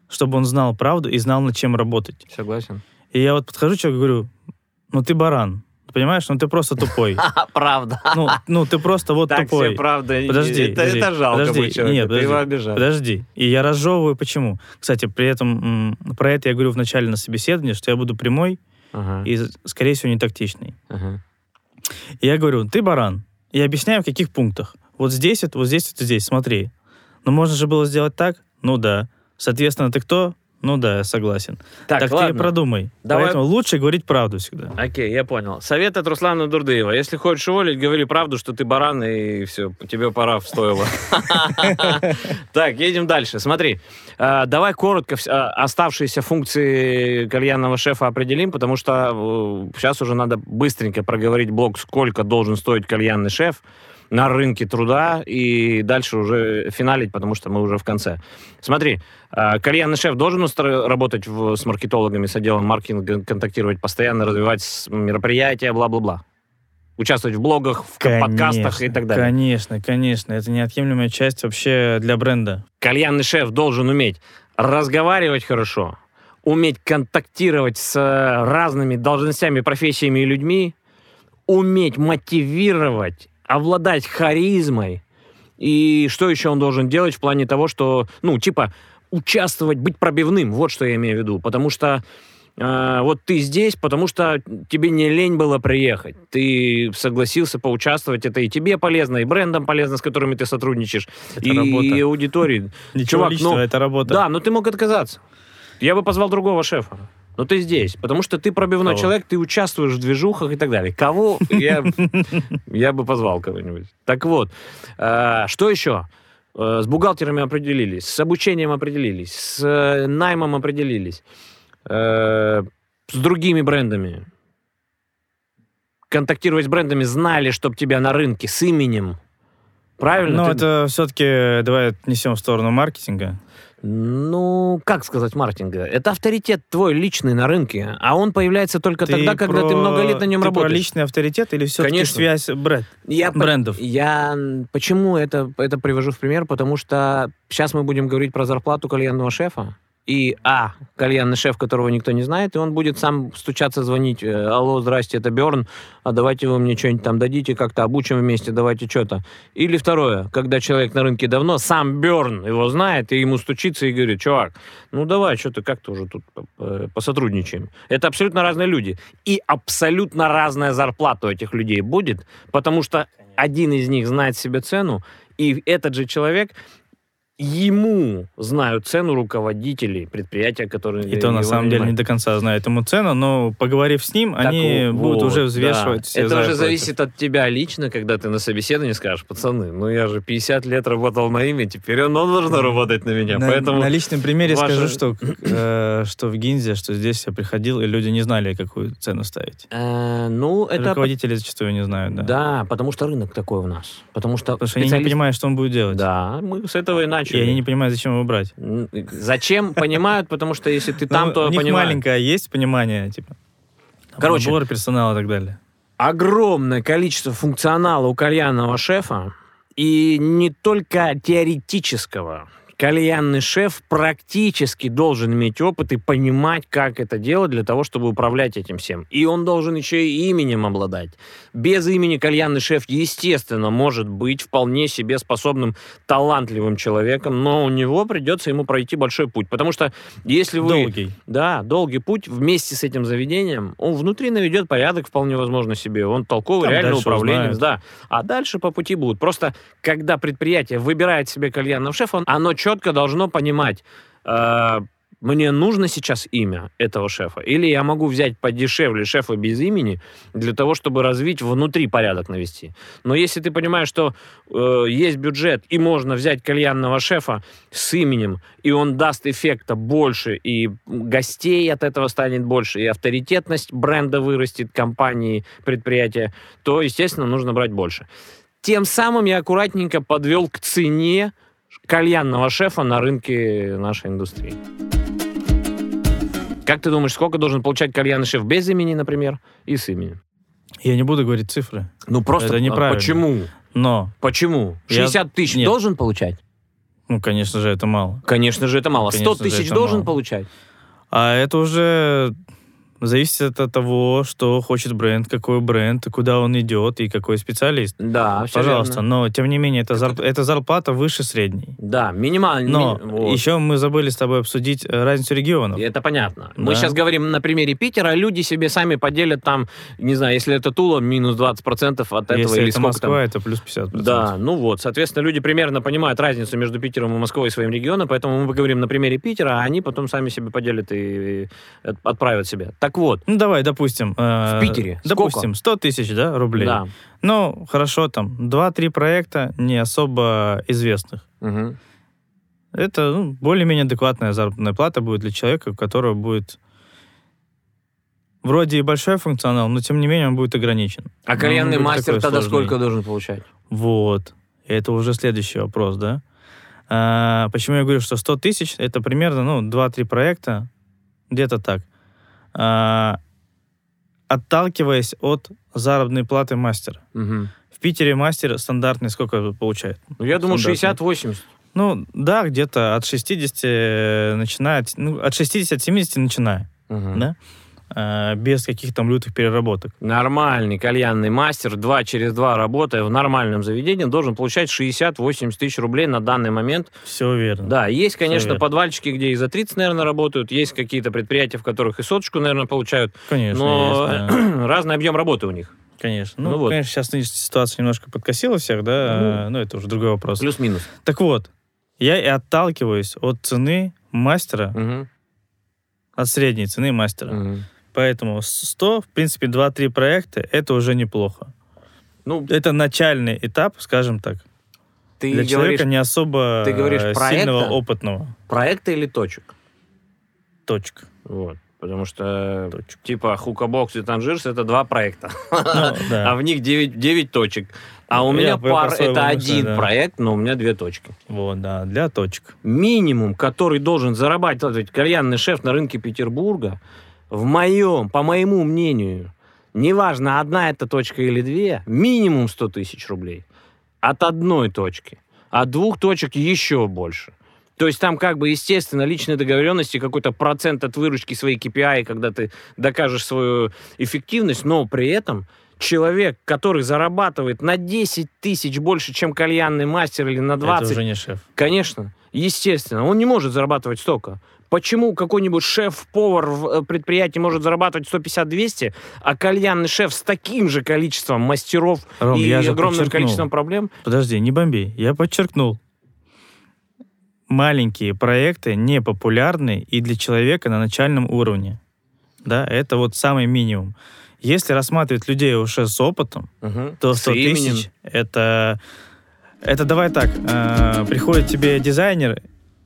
чтобы он знал правду и знал, над чем работать. Согласен. И я вот подхожу человеку и говорю, ну ты баран, понимаешь? Ну ты просто тупой. А, правда. Ну, ну ты просто вот Так тупой. себе правда. Подожди, Это, подожди, это жалко подожди. быть человеку. Нет, Ты подожди, его обижаешь. Подожди. И я разжевываю почему. Кстати, при этом про это я говорю в начале на собеседовании, что я буду прямой Ага, и, скорее всего, не тактичный. ага. И я говорю, ты баран. И объясняю, в каких пунктах. Вот здесь, это, вот здесь, вот здесь, смотри. Но можно же было сделать так? Ну да. Соответственно, ты кто? Ну да, я согласен. Так, Так, ты ладно. продумай. Давай- Поэтому лучше говорить правду всегда. Окей, я понял. Совет от Руслана Дурдыева. Если хочешь уволить, говори правду, что ты баран, и все, тебе пора в стойло. Так, едем дальше. Смотри, э, давай коротко э, оставшиеся функции кальянного шефа определим, потому что сейчас уже надо быстренько проговорить блок, сколько должен стоить кальянный шеф на рынке труда, и дальше уже финалить, потому что мы уже в конце. Смотри, э, кальянный шеф должен устро- работать в- с маркетологами, с отделом маркетинга, контактировать постоянно, развивать мероприятия, бла-бла-бла. Участвовать в блогах, в к- подкастах и так далее. Конечно, конечно. Это неотъемлемая часть вообще для бренда. Кальянный шеф должен уметь разговаривать хорошо, уметь контактировать с разными должностями, профессиями и людьми, уметь мотивировать, обладать харизмой. И что еще он должен делать в плане того, что, ну, типа, участвовать, быть пробивным, вот что я имею в виду. Потому что э, вот ты здесь, потому что тебе не лень было приехать. Ты согласился поучаствовать, это и тебе полезно, и брендам полезно, с которыми ты сотрудничаешь, Это и, работа. и аудитории. Ничего Чувак, личного, ну, это работа. Да, но ты мог отказаться. Я бы позвал другого шефа. Но ты здесь, потому что ты пробивной Кого? человек, ты участвуешь в движухах и так далее. Кого я, я бы позвал кого-нибудь. Так вот, э, что еще? Э, С бухгалтерами определились, с обучением определились, с э, наймом определились, э, с другими брендами. Контактировать с брендами, знали, чтоб тебя на рынке с именем. Правильно? Но Ты- это все-таки давай отнесем в сторону маркетинга. Ну, как сказать маркетинга? Это авторитет твой личный на рынке, а он появляется только Ты тогда, когда ты про- много лет на нем ты работаешь. про личный авторитет или все-таки Конечно. связь бренд, Я, по- брендов? я м, почему это, это привожу в пример? Потому что сейчас мы будем говорить про зарплату кальянного шефа. И, а, кальянный шеф, которого никто не знает, и он будет сам стучаться, звонить. э, Алло, здрасте, это Берн, а давайте вы мне что-нибудь там дадите, как-то обучим вместе, давайте что-то. Или второе, когда человек на рынке давно, сам Берн его знает, и ему стучится и говорит, чувак, ну давай, что-то как-то уже тут э, посотрудничаем. Это абсолютно разные люди. И абсолютно разная зарплата у этих людей будет, потому что один из них знает себе цену, и этот же человек ему знают цену руководителей предприятия, которые И то на самом деле не до конца знают ему цену, но поговорив с ним, Так они вот, будут уже да. взвешивать все Это за уже против. зависит от тебя лично, когда ты на собеседовании скажешь, пацаны, ну я же 50 лет работал на имя, теперь оно должно работать на меня. На, Поэтому на личном примере ваша- скажу, что, э, что в Гинзе, что здесь я приходил, и люди не знали, какую цену ставить. Э, ну, это... Руководители зачастую не знают, да. Да. потому что рынок такой у нас. Потому что Потому что они не понимают, что он будет делать. Да, мы с этого и начали. И они не понимают, зачем его брать. Зачем? Понимают, потому что если ты там, Ну, то понимаешь. маленькое есть понимание, типа. Короче. Набор персонала и так далее. огромное количество функционала у кальянного шефа, и не только теоретического. Кальянный шеф практически должен иметь опыт и понимать, как это делать для того, чтобы управлять этим всем. И он должен еще и именем обладать. Без имени кальянный шеф, естественно, может быть вполне себе способным, талантливым человеком, но у него придется ему пройти большой путь. Потому что если вы... Долгий. Да, долгий путь вместе с этим заведением. Он внутри наведет порядок, вполне возможно, себе. Он толковый, Там реально узнает. да. А дальше по пути будут. Просто, когда предприятие выбирает себе кальянного шефа, оно четко должно понимать, э, мне нужно сейчас имя этого шефа, или я могу взять подешевле шефа без имени для того, чтобы развить внутри порядок навести. Но если ты понимаешь, что э, есть бюджет и можно взять кальянного шефа с именем, и он даст эффекта больше, и гостей от этого станет больше, и авторитетность бренда вырастет, компании, предприятия, то, естественно, нужно брать больше. Тем самым я аккуратненько подвел к цене кальянного шефа на рынке нашей индустрии. Как ты думаешь, сколько должен получать кальянный шеф без имени, например, и с именем? Я не буду говорить цифры, Ну просто Это неправильно. почему? но, Почему? Я- 60 тысяч Нет. должен получать? ну, конечно же, это мало. Конечно же, это мало. 100 Конечно тысяч должен мало. получать? А это уже зависит от того, что хочет бренд, какой бренд, куда он идет, и какой специалист. Да, Пожалуйста, верно. но тем не менее, это, зарп- это зарплата выше средней. Да, минимально. Но ми- вот. еще мы забыли с тобой обсудить э, разницу регионов. И Это понятно. Мы Да. сейчас говорим на примере Питера, люди себе сами поделят там, не знаю, если это Тула, минус 20% от этого Если или это сколько Москва, там. это плюс 50%. Да, ну вот, соответственно, люди примерно понимают разницу между Питером и Москвой и своим регионом, поэтому мы говорим на примере Питера, а они потом сами себе поделят и отправят себе. Так вот, Ну, давай, допустим. э, В Питере Допустим, 100 тысяч, да, рублей. да. Ну, хорошо, там, 2-3 проекта не особо известных. Мгм. Это ну, более-менее адекватная заработная плата будет для человека, у которого будет вроде и большой функционал, но тем не менее он будет ограничен. А кальянный мастер тогда сложный. сколько должен получать? Вот. Это уже следующий вопрос, да? А, почему я говорю, что 100 тысяч, это примерно, ну, 2-3 проекта, где-то так. А, отталкиваясь от заработной платы мастера. Мгм. В Питере мастер стандартный сколько получает? Ну, я думаю, Стандартно. 60-80. Ну, да, где-то от 60 начинает, ну, от 60 от 70 начиная, Мгм. да? А, без каких там лютых переработок. Нормальный кальянный мастер, два через два работая в нормальном заведении, должен получать 60-80 тысяч рублей на данный момент. Все верно. Да, есть, конечно, верно. подвальчики, где и за 30, наверное, работают, есть какие-то предприятия, в которых и соточку, наверное, получают, Конечно, но есть, да. разный объем работы у них. Конечно. Ну, Ну вот. конечно, сейчас нынешняя ситуация немножко подкосила всех, да, но это уже другой вопрос. Плюс-минус. Так вот, я и отталкиваюсь от цены мастера, Мгм. от средней цены мастера. Мгм. Поэтому с 100, в принципе, 2-3 проекта, это уже неплохо. Ну, Это начальный этап, скажем так, ты для говоришь человека не особо ты говоришь э, проекта? сильного, опытного. проекта или точек? Точка. Вот. Потому что Точка. типа Хукабокс и Танжирс это два проекта. Ну, А в них 9, 9 точек. А у Я меня пар это один да. проект, но у меня две точки. Вот, да, для точек. Минимум, который должен зарабатывать кальянный шеф на рынке Петербурга, в моем, по моему мнению, неважно, одна это точка или две, минимум 100 тысяч рублей. От одной точки. От двух точек еще больше. То есть там как бы, естественно, личные договоренности, какой-то процент от выручки своей KPI, когда ты докажешь свою эффективность, но при этом человек, который зарабатывает на 10 тысяч больше, чем кальянный мастер или на 20, Это уже не шеф. Конечно, естественно. Он не может зарабатывать столько. Почему какой-нибудь шеф-повар в э, предприятии может зарабатывать 150-200, а кальянный шеф с таким же количеством мастеров Ром, и огромным подчеркнул. количеством проблем? Подожди, не бомби. Я подчеркнул. Маленькие проекты не популярны и для человека на начальном уровне. Да, это вот самый минимум. Если рассматривать людей уже с опытом, Мгм. то С 100 именем. тысяч это... Это давай так, э, приходит тебе дизайнер,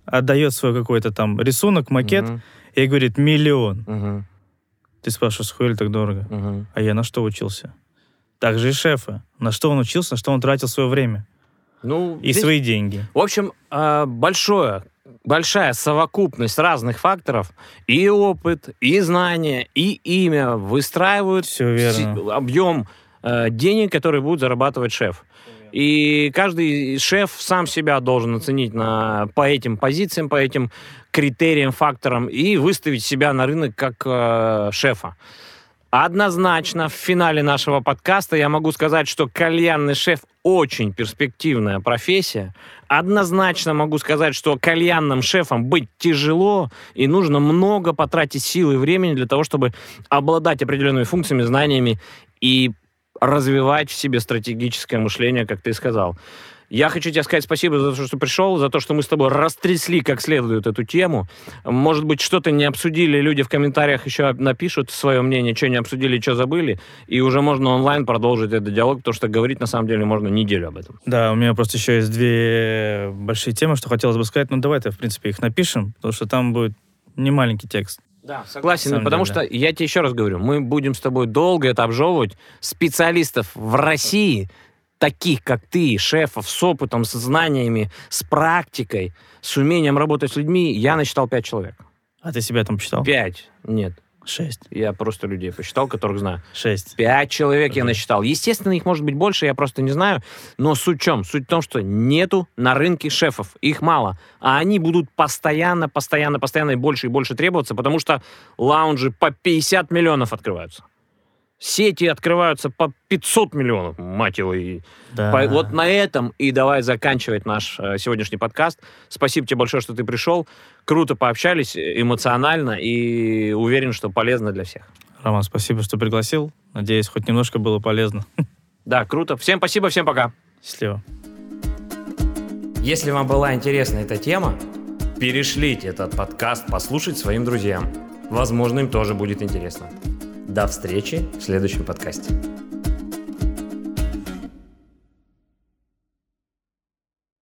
отдает свой какой-то там рисунок, макет, Мгм. и говорит миллион. Мгм. Ты спрашиваешь, хуяли так дорого? Мгм. А я на что учился? Так же и шефы. На что он учился, на что он тратил свое время? Ну, и здесь- свои деньги. В общем, э, большое, большая совокупность разных факторов, и опыт, и знания, и имя выстраивают Все верно. объем э, денег, который будет зарабатывать шеф. И каждый шеф сам себя должен оценить на, по этим позициям, по этим критериям, факторам и выставить себя на рынок как э, шефа. Однозначно в финале нашего подкаста я могу сказать, что кальянный шеф очень перспективная профессия. Однозначно могу сказать, что кальянным шефом быть тяжело и нужно много потратить сил и времени для того, чтобы обладать определенными функциями, знаниями и развивать в себе стратегическое мышление, как ты сказал. Я хочу тебе сказать спасибо за то, что пришел, за то, что мы с тобой растрясли как следует эту тему. Может быть, что-то не обсудили, люди в комментариях еще напишут свое мнение, что не обсудили, что забыли, и уже можно онлайн продолжить этот диалог, потому что говорить на самом деле можно неделю об этом. Да, у меня просто еще есть две большие темы, что хотелось бы сказать. Ну, давай-то, в принципе, их напишем, потому что там будет не маленький текст. Да, согласен, самом потому деле. что я тебе еще раз говорю, мы будем с тобой долго это обжевывать. Специалистов в России, таких как ты, шефов с опытом, с знаниями, с практикой, с умением работать с людьми, я насчитал пять человек. А ты себя там посчитал? Пять? Нет, Шесть. я просто людей посчитал, которых знаю. Шесть. Пять человек я насчитал. Естественно, их может быть больше, я просто не знаю. Но суть в чем? Суть в том, что нету на рынке шефов. Их мало. А они будут постоянно, постоянно, постоянно и больше и больше требоваться, потому что лаунжи по 50 миллионов открываются. Сети открываются по 500 миллионов, мать его. И Да. по- Вот на этом и давай заканчивать наш э, сегодняшний подкаст. Спасибо тебе большое, что ты пришел. Круто пообщались, э, эмоционально и уверен, что полезно для всех. Роман, спасибо, что пригласил. Надеюсь, хоть немножко было полезно. Да, круто. Всем спасибо, всем пока. Счастливо. Если вам была интересна эта тема, перешлите этот подкаст послушать своим друзьям. Возможно, им тоже будет интересно. До встречи в следующем подкасте.